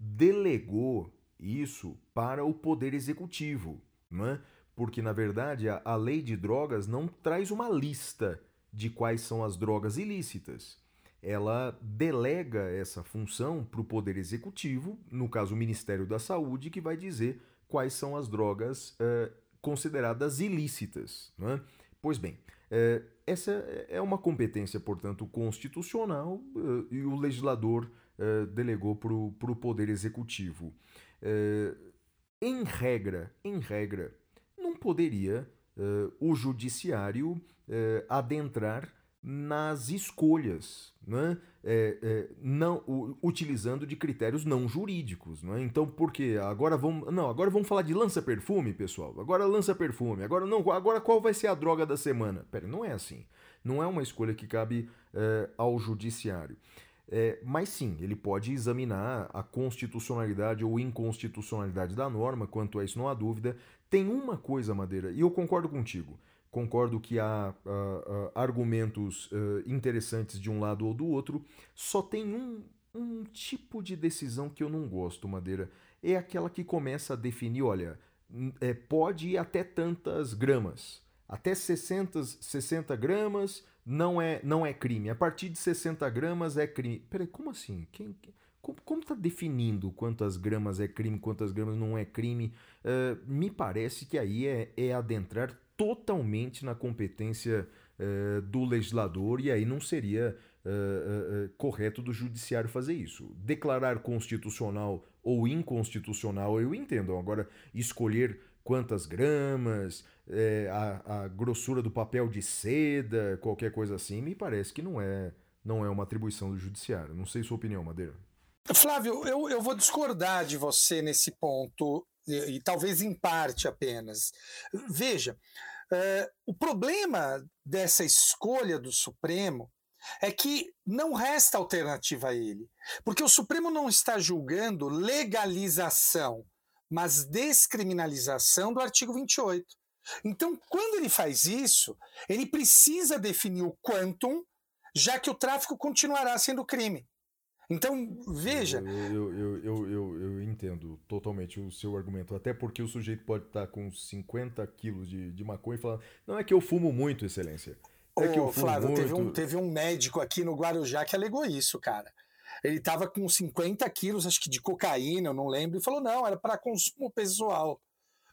Speaker 2: delegou isso para o poder executivo, né? Porque na verdade a, a lei de drogas não traz uma lista de quais são as drogas ilícitas. Ela delega essa função para o poder executivo, no caso o Ministério da Saúde, que vai dizer quais são as drogas eh, consideradas ilícitas. Né? Pois bem, eh, essa é uma competência, portanto, constitucional eh, e o legislador delegou para o Poder Executivo. Em regra, em regra, não poderia o judiciário adentrar nas escolhas, né? É, é, não utilizando de critérios não jurídicos, né? Então, por quê? Agora vamos, não, agora vamos falar de lança perfume, pessoal. Agora lança perfume. Agora não, agora qual vai ser a droga da semana? Pera, não é assim. Não é uma escolha que cabe é, ao judiciário. É, mas sim, ele pode examinar a constitucionalidade ou inconstitucionalidade da norma, quanto a isso não há dúvida. Tem uma coisa, Madeira, e eu concordo contigo. Concordo que há ah, ah, argumentos ah, interessantes de um lado ou do outro, só tem um, um tipo de decisão que eu não gosto, Madeira. É aquela que começa a definir: olha, é, pode ir até tantas gramas. Até 60, 60 gramas não é, não é crime. A partir de 60 gramas é crime. Peraí, como assim? Quem, quem- como está definindo quantas gramas é crime, quantas gramas não é crime? Uh, me parece que aí é, é adentrar totalmente na competência uh, do legislador e aí não seria uh, correto do judiciário fazer isso. Declarar constitucional ou inconstitucional eu entendo. Agora, escolher quantas gramas, é, a, a, grossura do papel de seda, qualquer coisa assim, me parece que não é, não é uma atribuição do judiciário. Não sei sua opinião, Madeira.
Speaker 1: Flávio, eu, eu vou discordar de você nesse ponto, e, talvez em parte apenas. Veja, é, o problema dessa escolha do Supremo é que não resta alternativa a ele, porque o Supremo não está julgando legalização mas descriminalização do artigo 28. Então, quando ele faz isso, ele precisa definir o quantum, já que o tráfico continuará sendo crime. Então, veja.
Speaker 2: Eu, eu, eu, eu, eu, entendo totalmente o seu argumento. Até porque o sujeito pode estar com 50 quilos de, de maconha e falar: não é que eu fumo muito, Excelência. É
Speaker 1: Ô,
Speaker 2: que eu
Speaker 1: fumo Flávio, muito. Teve, um, teve um médico aqui no Guarujá que alegou isso, cara. Ele estava com 50 quilos, acho que de cocaína, eu não lembro, e falou: não, era para consumo pessoal.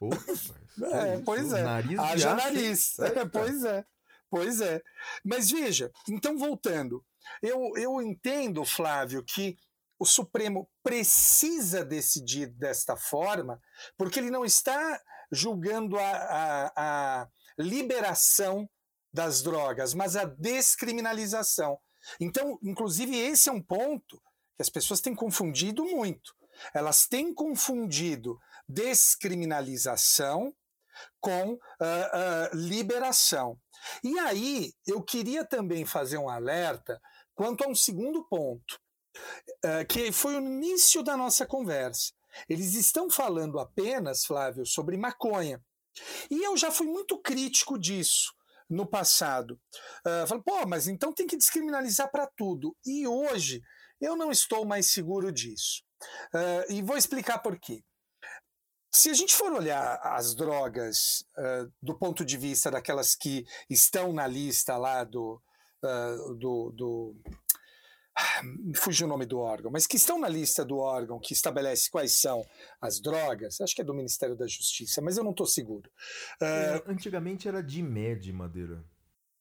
Speaker 1: é, pois é.
Speaker 2: Nariz
Speaker 1: Haja nariz. É, pois é. Pois é. Mas veja, então voltando, eu, eu entendo, Flávio, que o Supremo precisa decidir desta forma, porque ele não está julgando a, a, a liberação das drogas, mas a descriminalização. Então, inclusive, esse é um ponto que as pessoas têm confundido muito. Elas têm confundido descriminalização com uh, uh, liberação. E aí, eu queria também fazer um alerta quanto a um segundo ponto, uh, que foi o início da nossa conversa. Eles estão falando apenas, Flávio, sobre maconha. E eu já fui muito crítico disso no passado. Uh, falo, pô, mas então tem que descriminalizar para tudo. E hoje eu não estou mais seguro disso. Uh, e vou explicar por quê. Se a gente for olhar as drogas uh, do ponto de vista daquelas que estão na lista lá do, do, do fugiu o nome do órgão, mas que estão na lista do órgão que estabelece quais são as drogas, acho que é do Ministério da Justiça, mas eu não estou seguro.
Speaker 2: Uh, antigamente era de MED, Madeira.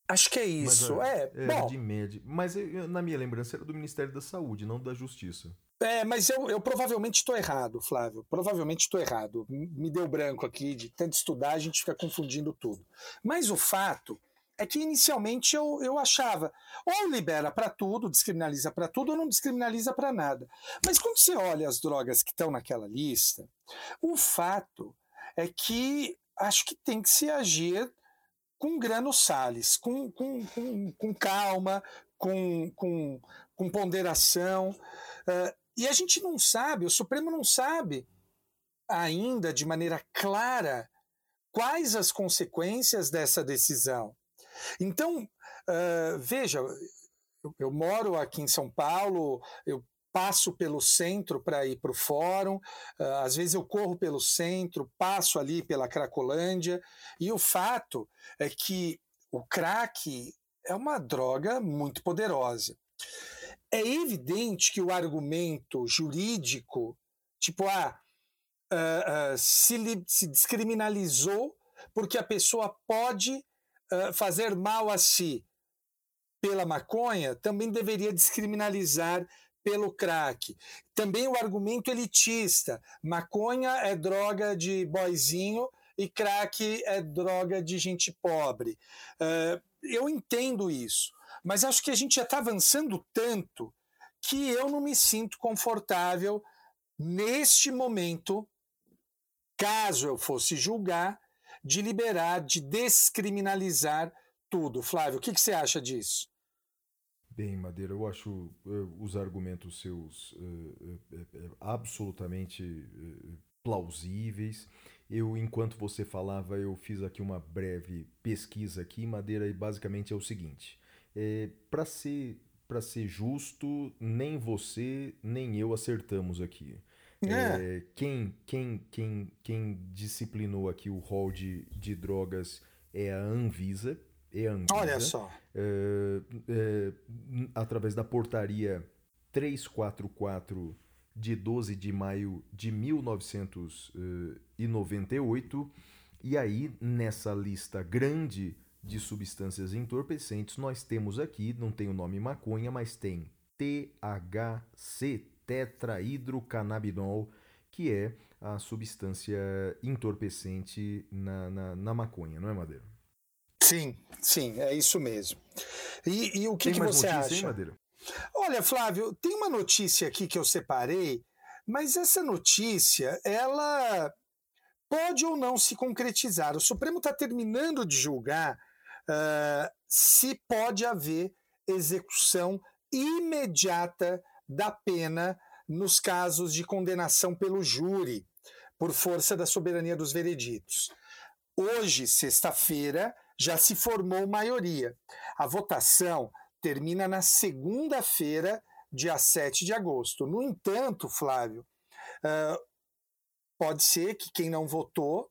Speaker 1: Acho que é isso. Mas, é,
Speaker 2: era bom, de MED. Mas eu, na minha lembrança era do Ministério da Saúde, não da Justiça.
Speaker 1: É, mas eu, eu provavelmente estou errado, Flávio. Provavelmente estou errado. Me deu branco aqui de tanto estudar, a gente fica confundindo tudo. Mas o fato é que inicialmente eu, eu achava ou libera para tudo, descriminaliza para tudo, ou não descriminaliza para nada. Mas quando você olha as drogas que estão naquela lista, o fato é que acho que tem que se agir com grano sales, com, com, com, com calma, com, com, com ponderação. Uh, e a gente não sabe, o Supremo não sabe ainda de maneira clara quais as consequências dessa decisão. Então, uh, veja, eu, eu, moro aqui em São Paulo, eu passo pelo centro para ir para o fórum, às vezes eu corro pelo centro, passo ali pela Cracolândia, e o fato é que o crack é uma droga muito poderosa. É evidente que o argumento jurídico, tipo, ah, se, se descriminalizou porque a pessoa pode fazer mal a si pela maconha, também deveria descriminalizar pelo crack. Também o argumento elitista: maconha é droga de boizinho e crack é droga de gente pobre. Uh, eu entendo isso, mas acho que a gente já está avançando tanto que eu não me sinto confortável neste momento, caso eu fosse julgar, de liberar, de descriminalizar tudo. Flávio, o que, que você acha disso?
Speaker 2: Bem, Madeira, eu acho uh, os argumentos seus uh, uh, absolutamente plausíveis. Eu, enquanto você falava, eu fiz aqui uma breve pesquisa aqui, Madeira, e basicamente é o seguinte: é, para ser para ser justo, nem você nem eu acertamos aqui. É. É, quem, quem, quem, quem disciplinou aqui o rol de, de drogas é a Anvisa. É a Anvisa
Speaker 1: Olha só.
Speaker 2: É, é através da portaria 344 de 12 de maio de 1998. E aí, nessa lista grande de substâncias entorpecentes, nós temos aqui, não tem o nome maconha, mas tem THC, tetrahidrocannabinol, que é a substância entorpecente na, na, na maconha, não é, Madeira?
Speaker 1: Sim, sim, é isso mesmo. E, e o que, que você
Speaker 2: notícia,
Speaker 1: acha?
Speaker 2: Hein, Madeira?
Speaker 1: Olha, Flávio, tem uma notícia aqui que eu separei, mas essa notícia, ela pode ou não se concretizar. O Supremo está terminando de julgar uh, se pode haver execução imediata da pena nos casos de condenação pelo júri, por força da soberania dos vereditos. Hoje, sexta-feira, já se formou maioria. A votação termina na segunda-feira, dia 7 de agosto. No entanto, Flávio, uh, pode ser que quem não votou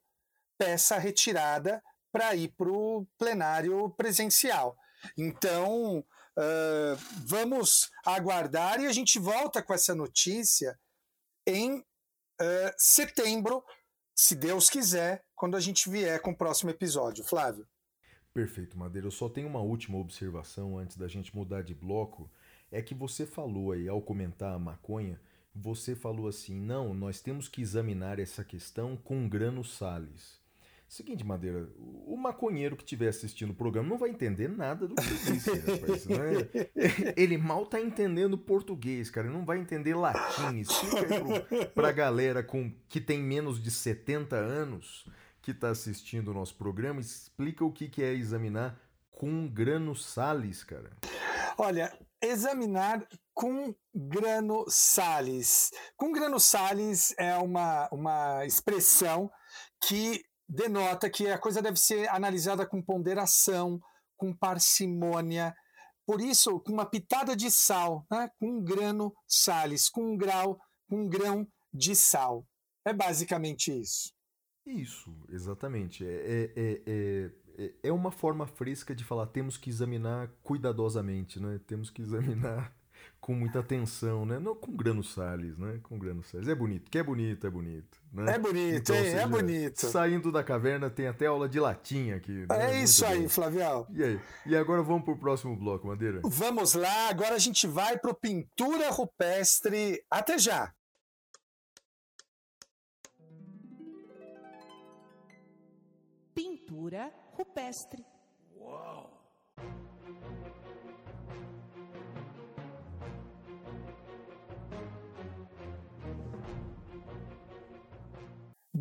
Speaker 1: peça a retirada para ir para o plenário presencial. Então, uh, vamos aguardar e a gente volta com essa notícia em uh, setembro, se Deus quiser, quando a gente vier com o próximo episódio. Flávio.
Speaker 2: Perfeito, Madeira. Eu só tenho uma última observação antes da gente mudar de bloco. É que você falou aí, ao comentar a maconha, você falou assim: não, nós temos que examinar essa questão com grano Salles. Seguinte, Madeira, o maconheiro que estiver assistindo o programa não vai entender nada do que eu disse, rapaz. Né? Ele mal tá entendendo português, cara. Ele não vai entender latim. Explica aí pro, pra galera com, que tem menos de 70 anos que está assistindo o nosso programa, explica o que, que é examinar com grano Salles, cara.
Speaker 1: Olha, examinar com grano Salles. Com grano Salles é uma, uma expressão que denota que a coisa deve ser analisada com ponderação, com parcimônia, por isso, com uma pitada de sal, né? com um grano Salles, com um grau, com um grão de sal. É basicamente isso.
Speaker 2: Isso, exatamente. É, é, é, é, uma forma fresca de falar, temos que examinar cuidadosamente, né? Temos que examinar com muita atenção, né? Não com grano Salles, né? Com grano Salles. É bonito, que é bonito, é bonito. Né?
Speaker 1: É bonito, então, hein? é bonito.
Speaker 2: Saindo da caverna tem até aula de latim aqui.
Speaker 1: Né? É isso aí, Flavial.
Speaker 2: E aí? E agora vamos pro próximo bloco, Madeira?
Speaker 1: Vamos lá, agora a gente vai pro pintura rupestre. Até já!
Speaker 3: pintura rupestre. Uau!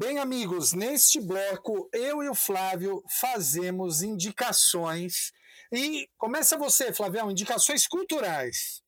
Speaker 1: Bem, amigos, neste bloco eu e o Flávio fazemos indicações. E começa você, Flávio, indicações culturais.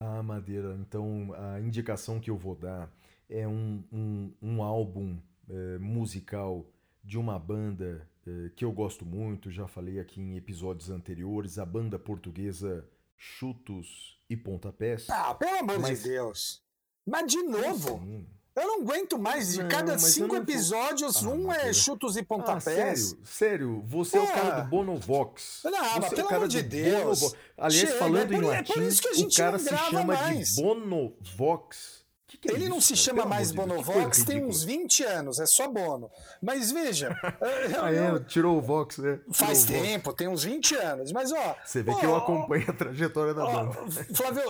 Speaker 2: Ah, Madeira, então a indicação que eu vou dar é um, um, um álbum é, musical de uma banda eh, que eu gosto muito, já falei aqui em episódios anteriores, a banda portuguesa Chutos e Pontapés.
Speaker 1: Ah, pelo amor mas... de Deus! Mas de novo? Sim. Eu não aguento mais. De não, cada cinco episódios, ah, um é chutos e pontapés. Ah,
Speaker 2: sério, sério. Você Pô. é o cara do Bonovox.
Speaker 1: Não,
Speaker 2: Você
Speaker 1: pelo é amor de Deus. Bonovo...
Speaker 2: Aliás, Chega, falando é por, em latim, é o cara se chama
Speaker 1: mais.
Speaker 2: de Bonovox.
Speaker 1: Que que é
Speaker 2: ele
Speaker 1: isso,
Speaker 2: não
Speaker 1: se chama mais Bonovox tem uns 20 anos, é só Bono. Mas veja.
Speaker 2: ah, é, tirou o Vox, né? Tirou
Speaker 1: faz tempo, Vox. tem uns 20 anos. Mas, ó.
Speaker 2: Você vê
Speaker 1: ó,
Speaker 2: que eu acompanho a trajetória da
Speaker 1: ó,
Speaker 2: banda.
Speaker 1: Flávio,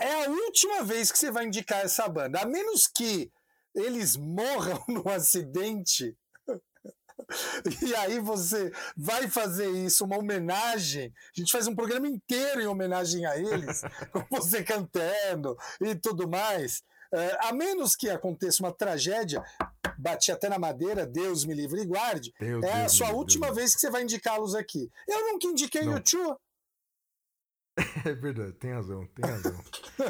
Speaker 1: é a última vez que você vai indicar essa banda. A menos que eles morram num acidente. E aí você vai fazer isso, uma homenagem. A gente faz um programa inteiro em homenagem a eles, com você cantando e tudo mais. Uh, a menos que aconteça uma tragédia, bati até na madeira, Deus me livre e guarde. Deus, é Deus, a sua Deus, última vez que você vai indicá-los aqui. Eu nunca indiquei o YouTube.
Speaker 2: É verdade, tem razão, tem razão.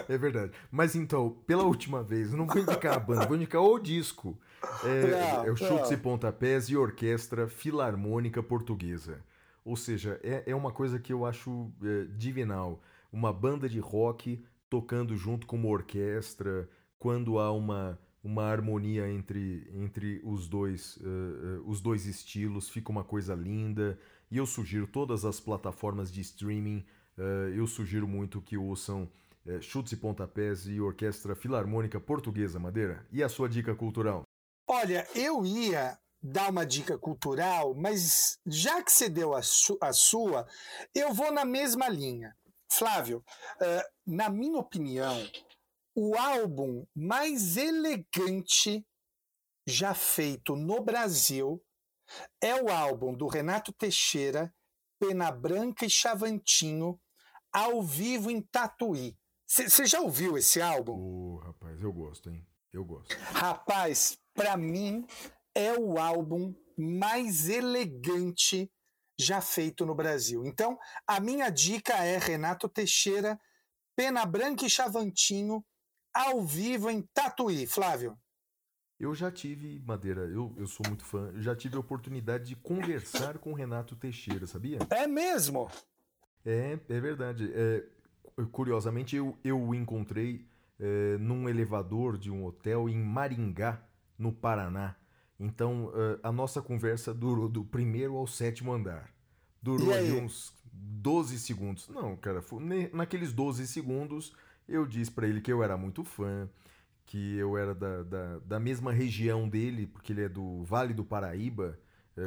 Speaker 2: É verdade. Mas então, pela última vez, não vou indicar a banda, vou indicar o disco. É, não, é o Chutes e Pontapés e Orquestra Filarmônica Portuguesa. Ou seja, é, é uma coisa que eu acho é, divinal. Uma banda de rock tocando junto com uma orquestra, quando há uma, uma harmonia entre, entre os, dois, uh, uh, os dois estilos, fica uma coisa linda. E eu sugiro todas as plataformas de streaming, uh, eu sugiro muito que ouçam Chutes e Pontapés e Orquestra Filarmônica Portuguesa Madeira. E a sua dica cultural?
Speaker 1: Olha, eu ia dar uma dica cultural, mas já que você deu a, su a sua, eu vou na mesma linha. Flávio, uh, na minha opinião, o álbum mais elegante já feito no Brasil é o álbum do Renato Teixeira, Pena Branca e Chavantinho, ao vivo em Tatuí. Você já ouviu esse álbum?
Speaker 2: Oh, rapaz, eu gosto, hein? Eu gosto.
Speaker 1: Rapaz, para mim é o álbum mais elegante já feito no Brasil. Então, a minha dica é Renato Teixeira, Pena Branca e Chavantinho, ao vivo em Tatuí. Flávio.
Speaker 2: Eu já tive, Madeira, eu, eu sou muito fã, eu já tive a oportunidade de conversar com o Renato Teixeira, sabia?
Speaker 1: É mesmo?
Speaker 2: É, é verdade. É, curiosamente, eu, eu o encontrei é, num elevador de um hotel em Maringá, no Paraná. Então, é, a nossa conversa durou do primeiro ao sétimo andar. Durou ali uns 12 segundos. Não, cara, foi, naqueles 12 segundos eu disse para ele que eu era muito fã, que eu era da, da, da, mesma região dele, porque ele é do Vale do Paraíba.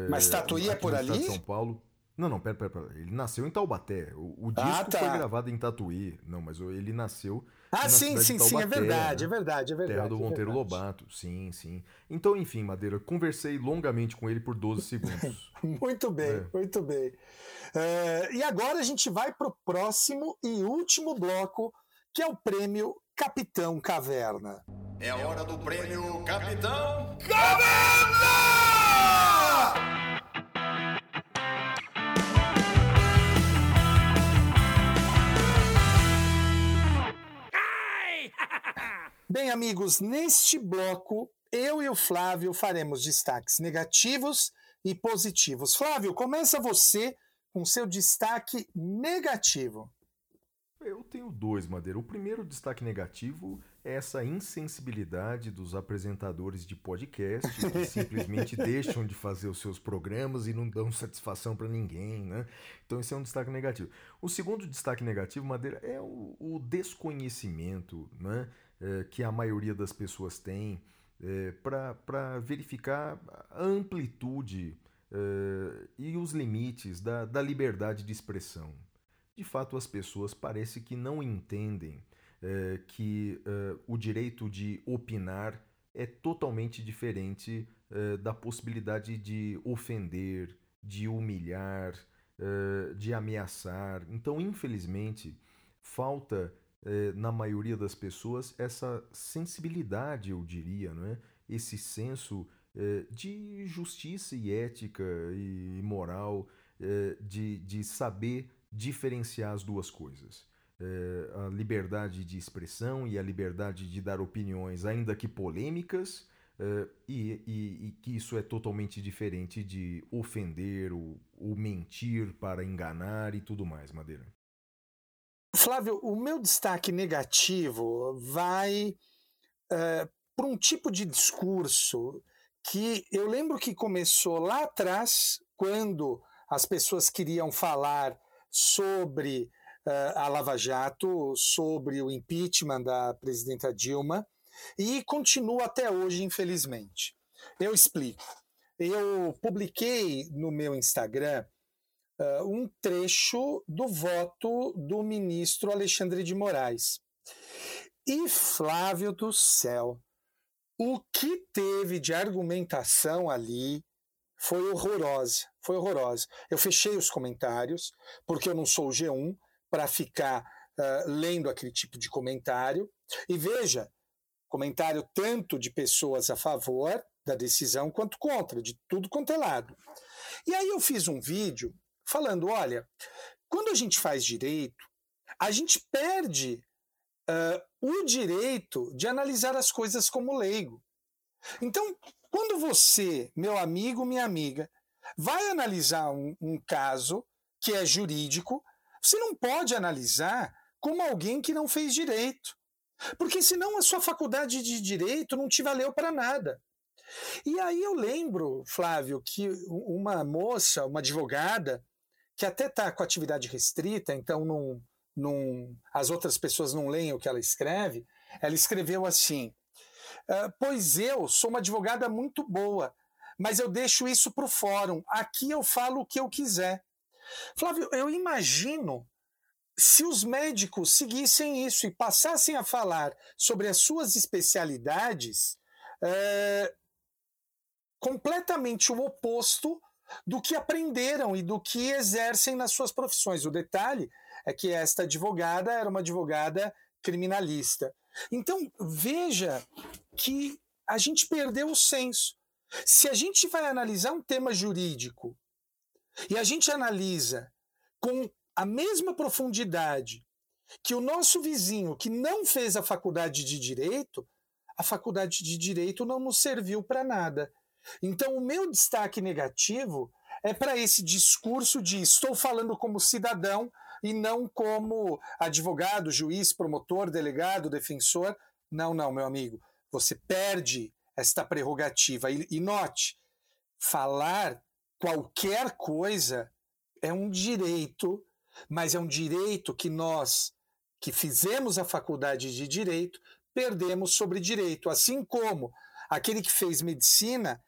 Speaker 1: Mas é, Tatuí é por ali?
Speaker 2: São Paulo. Não, não, pera, pera, pera. Ele nasceu em Taubaté. O, o disco ah, tá. foi gravado em Tatuí. Não, mas ele nasceu.
Speaker 1: Ah, sim, sim, Taubaté, sim, é verdade,
Speaker 2: né?
Speaker 1: é verdade, é verdade.
Speaker 2: Terra do
Speaker 1: é
Speaker 2: Monteiro
Speaker 1: verdade.
Speaker 2: Lobato, sim, sim. Então, enfim, Madeira, conversei longamente com ele por 12 segundos.
Speaker 1: muito bem, é. muito bem. Uh, e agora a gente vai para o próximo e último bloco, que é o prêmio Capitão Caverna.
Speaker 4: É a hora do prêmio Capitão Caverna!
Speaker 1: Bem, amigos, neste bloco, eu e o Flávio faremos destaques negativos e positivos. Flávio, começa você com seu destaque negativo.
Speaker 2: Eu tenho dois, Madeira. O primeiro destaque negativo é essa insensibilidade dos apresentadores de podcast que simplesmente deixam de fazer os seus programas e não dão satisfação para ninguém, né? Então esse é um destaque negativo. O segundo destaque negativo, Madeira, é o, o desconhecimento, né? É, que a maioria das pessoas tem é, para verificar a amplitude é, e os limites da, da liberdade de expressão de fato as pessoas parece que não entendem que o direito de opinar é totalmente diferente da possibilidade de ofender, de humilhar, de ameaçar. Então, infelizmente, falta na maioria das pessoas essa sensibilidade, eu diria, não é? esse senso de justiça e ética e moral, de, de saber diferenciar as duas coisas. A liberdade de expressão e a liberdade de dar opiniões, ainda que polêmicas, e, e, e, que isso é totalmente diferente de ofender ou, ou mentir para enganar e tudo mais, Madeira.
Speaker 1: Flávio, o meu destaque negativo vai é, para um tipo de discurso que eu lembro que começou lá atrás, quando as pessoas queriam falar sobre uh, a Lava Jato, sobre o impeachment da presidenta Dilma, e continua até hoje, infelizmente. Eu explico. Eu publiquei no meu Instagram uh, um trecho do voto do ministro Alexandre de Moraes. E Flávio do céu, o que teve de argumentação ali foi horrorosa, foi horrorosa. Eu fechei os comentários, porque eu não sou o G1 para ficar uh, lendo aquele tipo de comentário. E veja, comentário tanto de pessoas a favor da decisão quanto contra, de tudo quanto é lado. E aí eu fiz um vídeo falando: olha, quando a gente faz direito, a gente perde uh, o direito de analisar as coisas como leigo. Então, quando você, meu amigo, minha amiga, vai analisar um, um caso que é jurídico, você não pode analisar como alguém que não fez direito. Porque senão a sua faculdade de direito não te valeu para nada. E aí eu lembro, Flávio, que uma moça, uma advogada, que até está com atividade restrita, então não, não, as outras pessoas não leem o que ela escreve, ela escreveu assim: ah, Pois eu sou uma advogada muito boa, mas eu deixo isso para o fórum. Aqui eu falo o que eu quiser. Flávio, eu imagino se os médicos seguissem isso e passassem a falar sobre as suas especialidades, é, completamente o oposto do que aprenderam e do que exercem nas suas profissões. O detalhe é que esta advogada era uma advogada criminalista. Então, veja que a gente perdeu o senso. Se a gente vai analisar um tema jurídico e a gente analisa com a mesma profundidade que o nosso vizinho que não fez a faculdade de direito, a faculdade de direito não nos serviu para nada. Então, o meu destaque negativo é para esse discurso de estou falando como cidadão e não como advogado, juiz, promotor, delegado, defensor. Não, não, meu amigo. Você perde esta prerrogativa. E, e note, falar qualquer coisa é um direito, mas é um direito que nós, que fizemos a faculdade de direito, perdemos sobre direito. Assim como aquele que fez medicina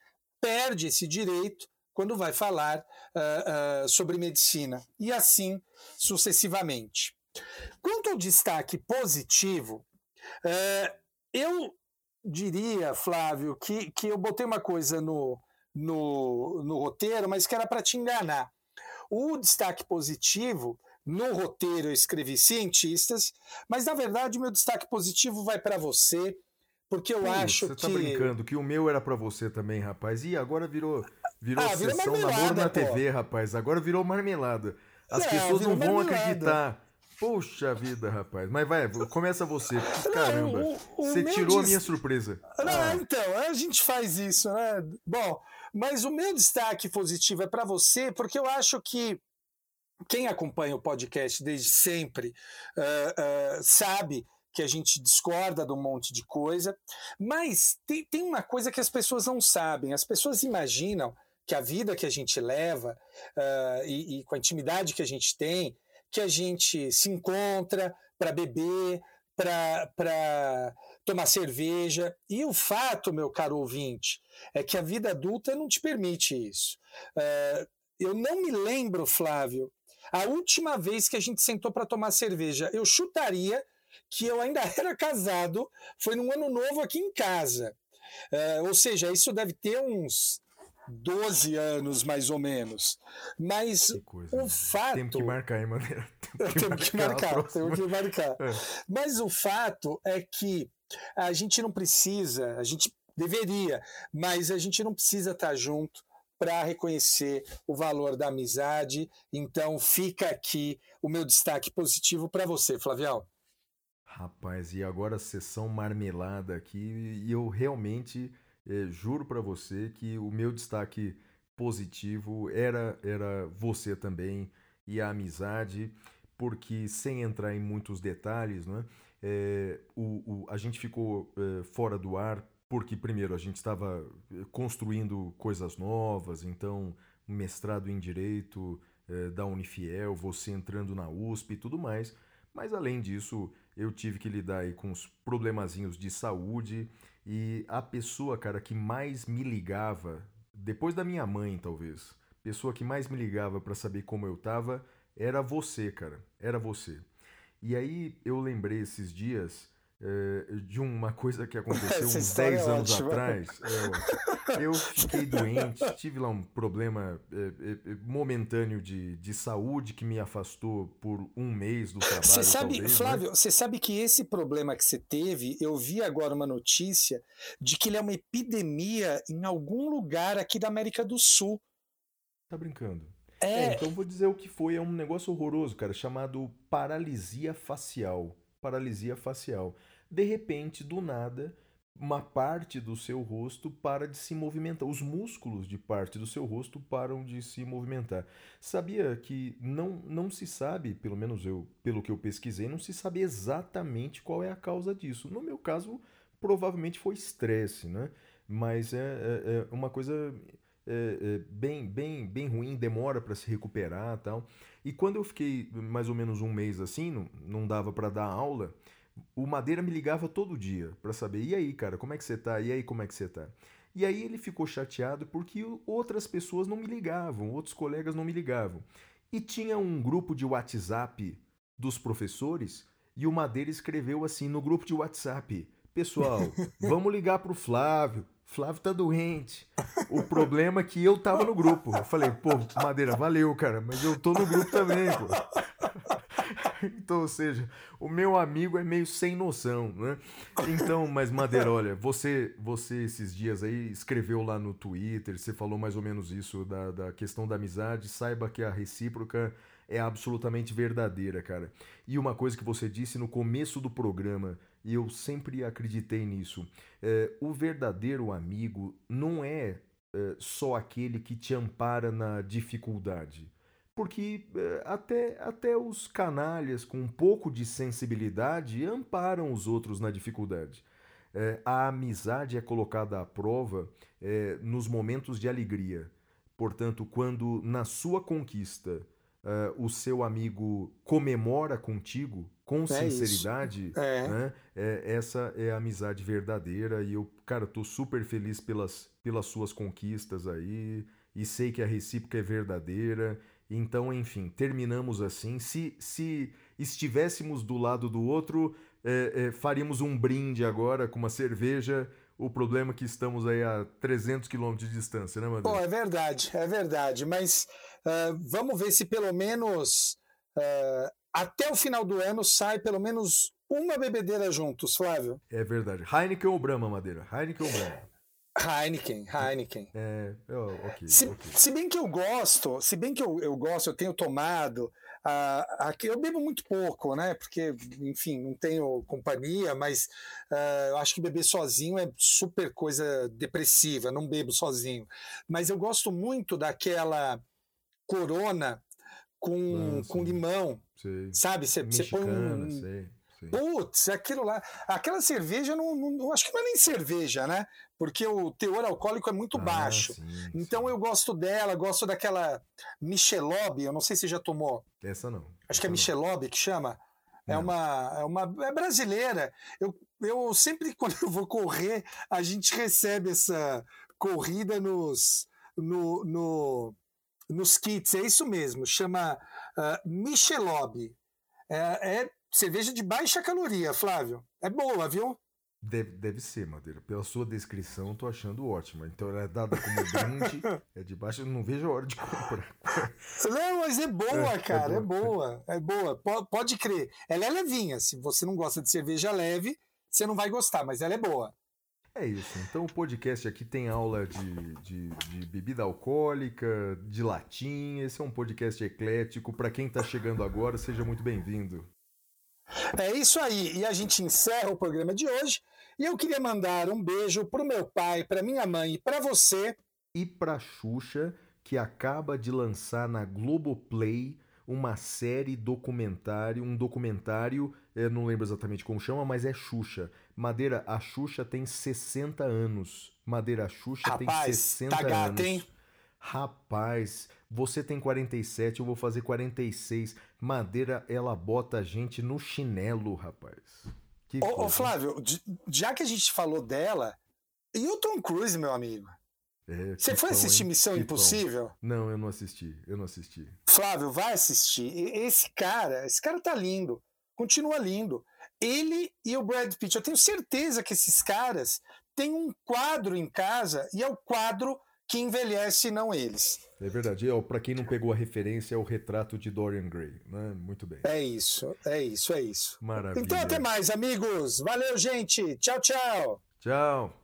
Speaker 1: perde esse direito quando vai falar uh, uh, sobre medicina, e assim sucessivamente. Quanto ao destaque positivo, uh, eu diria, Flávio, que, que eu botei uma coisa no, no, no roteiro, mas que era para te enganar. O destaque positivo, no roteiro eu escrevi cientistas, mas na verdade o meu destaque positivo vai para você, porque eu Sim, acho
Speaker 2: você
Speaker 1: que.
Speaker 2: Você tá brincando que o meu era para você também, rapaz. E agora virou Virou ah, sessão namoro na pô. TV, rapaz. Agora virou marmelada. As é, pessoas não vão marmelada. acreditar. Poxa vida, rapaz. Mas vai, começa você. Caramba, não, o, o você tirou a minha surpresa.
Speaker 1: Não, ah. então, a gente faz isso, né? Bom, mas o meu destaque positivo é para você, porque eu acho que quem acompanha o podcast desde sempre uh, uh, sabe que a gente discorda de um monte de coisa, mas tem, tem uma coisa que as pessoas não sabem. As pessoas imaginam que a vida que a gente leva uh, e, e, com a intimidade que a gente tem, que a gente se encontra para beber, para tomar cerveja. E o fato, meu caro ouvinte, é que a vida adulta não te permite isso. Uh, eu não me lembro, Flávio, a última vez que a gente sentou para tomar cerveja. Eu chutaria que eu ainda era casado, foi num ano novo aqui em casa. Uh, ou seja, isso deve ter uns 12 anos, mais ou menos. Mas coisa, o né? fato.
Speaker 2: Temos que marcar, hein, maneira?
Speaker 1: Temos que marcar, temos que marcar. É. Mas o fato é que a gente não precisa, a gente deveria, mas a gente não precisa estar junto para reconhecer o valor da amizade. Então fica aqui o meu destaque positivo para você, Flavião.
Speaker 2: Rapaz, e agora sessão marmelada aqui, e eu realmente é, juro para você que o meu destaque positivo era, era você também e a amizade, porque sem entrar em muitos detalhes, né, é, o, o, a gente ficou é, fora do ar porque, primeiro, a gente estava construindo coisas novas, então, mestrado em Direito da Unifiel, você entrando na USP e tudo mais, mas além disso, eu tive que lidar aí com os problemazinhos de saúde e a pessoa, cara, que mais me ligava, depois da minha mãe, talvez, pessoa que mais me ligava para saber como eu tava, era você, cara. Era você. E aí eu lembrei esses dias é, de uma coisa que aconteceu uns 10 é anos ótima. atrás. É, eu fiquei doente, tive lá um problema é, é, momentâneo de, de saúde que me afastou por um mês do trabalho.
Speaker 1: Você sabe,
Speaker 2: talvez,
Speaker 1: né? Flávio, né? você sabe que esse problema que você teve, eu vi agora uma notícia de que ele é uma epidemia em algum lugar aqui da América do Sul.
Speaker 2: Tá brincando? É. é então vou dizer o que foi, é um negócio horroroso, cara, chamado paralisia facial. Paralisia facial de repente, do nada, uma parte do seu rosto para de se movimentar. Os músculos de parte do seu rosto param de se movimentar. Sabia que não, não se sabe, pelo menos eu, pelo que eu pesquisei, não se sabe exatamente qual é a causa disso. No meu caso, provavelmente foi estresse, né? Mas é, é, é uma coisa é, é, bem, bem, bem ruim, demora para se recuperar tal. E quando eu fiquei mais ou menos um mês assim, não, não dava para dar aula, o Madeira me ligava todo dia para saber, e aí, cara, como é que você tá? E aí, como é que você tá? E aí ele ficou chateado porque outras pessoas não me ligavam, outros colegas não me ligavam. E tinha um grupo de WhatsApp dos professores e o Madeira escreveu assim no grupo de WhatsApp: Pessoal, vamos ligar pro Flávio. Flávio tá doente. O problema é que eu tava no grupo. Eu falei, pô, Madeira, valeu, cara, mas eu tô no grupo também, pô. Então, ou seja, o meu amigo é meio sem noção, né? Então, mas Madeira, olha, você, você esses dias aí escreveu lá no Twitter, você falou mais ou menos isso da, da questão da amizade. Saiba que a recíproca é absolutamente verdadeira, cara. E uma coisa que você disse no começo do programa, e eu sempre acreditei nisso, é, o verdadeiro amigo não é, é só aquele que te ampara na dificuldade. Porque é, até, até os canalhas com um pouco de sensibilidade amparam os outros na dificuldade. É, a amizade é colocada à prova é, nos momentos de alegria. Portanto, quando na sua conquista uh, o seu amigo comemora contigo com é sinceridade, é. Né? É, essa é a amizade verdadeira e eu, cara, tô super feliz pelas, pelas suas conquistas aí e sei que a recíproca é verdadeira. Então, enfim, terminamos assim. Se, se estivéssemos do lado do outro, é, é, faríamos um brinde agora com uma cerveja. O problema é que estamos aí a 300 quilômetros de distância, né, Matheus?
Speaker 1: Pô, é verdade, é verdade. Mas Uh, vamos ver se pelo menos uh, até o final do ano sai pelo menos uma bebedeira juntos, Flávio.
Speaker 2: É verdade. Heineken ou Brahma, Madeira? Heineken ou Brahma?
Speaker 1: Heineken, Heineken.
Speaker 2: É, oh, okay,
Speaker 1: se,
Speaker 2: okay.
Speaker 1: se, bem que eu gosto, se bem que eu, eu gosto, eu tenho tomado. Uh, aqui eu bebo muito pouco, né? Porque, enfim, não tenho companhia, mas uh, eu acho que beber sozinho é super coisa depressiva, não bebo sozinho. Mas eu gosto muito daquela corona com, ah, com limão. Sei. Sabe? Você põe um. Sei, Putz, aquilo lá. Aquela cerveja, não, não, acho que não é nem cerveja, né? Porque o teor alcoólico é muito ah, baixo. Sim, então sim. eu gosto dela, gosto daquela Michelob, eu não sei se já tomou.
Speaker 2: Essa não.
Speaker 1: Acho
Speaker 2: Essa
Speaker 1: que é Michelob que chama. É uma, é uma. É brasileira. Eu, eu sempre, quando eu vou correr, a gente recebe essa corrida nos. No, no, nos kits, é isso mesmo, chama uh, Michelob. É, é, cerveja de baixa caloria, Flávio. É boa, viu?
Speaker 2: Deve, deve ser, Madeira. Pela sua descrição, tô achando ótima. Então ela é dada como brinde, é de baixa, não vejo a hora de comprar.
Speaker 1: Não, mas é boa, é, cara, é boa. é boa, é boa. Pode crer. Ela é levinha. Se você não gosta de cerveja leve, você não vai gostar, mas ela é boa.
Speaker 2: É isso. Então o podcast aqui tem aula de, de, de bebida alcoólica, de latim. Esse é um podcast eclético. Para quem está chegando agora, seja muito bem-vindo.
Speaker 1: É isso aí. E a gente encerra o programa de hoje. E eu queria mandar um beijo pro meu pai, para minha mãe e para você.
Speaker 2: E para Xuxa, que acaba de lançar na Globoplay uma série documentário, um documentário, eu não lembro exatamente como chama, mas é Xuxa. Madeira, a Xuxa tem 60 anos. Madeira, a Xuxa
Speaker 1: Rapaz,
Speaker 2: tem 60
Speaker 1: tá gato,
Speaker 2: anos. Hein? Rapaz, você tem 47, eu vou fazer 46. Madeira, ela bota a gente no chinelo, rapaz.
Speaker 1: Que ô, ô Flávio, já que a gente falou dela, e o Tom Cruise, meu amigo? É, Você foi assistir hein? Missão que Impossível? Tom.
Speaker 2: Não, eu não assisti. Eu não assisti.
Speaker 1: Flávio, vai assistir. Esse cara, esse cara tá lindo. Continua lindo. Ele e o Brad Pitt. Eu tenho certeza que esses caras têm um quadro em casa e é o quadro que envelhece, não eles.
Speaker 2: É verdade. Para quem não pegou a referência, é o retrato de Dorian Gray. Né? Muito bem.
Speaker 1: É isso, é isso, é isso.
Speaker 2: Maravilha.
Speaker 1: Então até mais, amigos. Valeu, gente. Tchau, tchau.
Speaker 2: Tchau.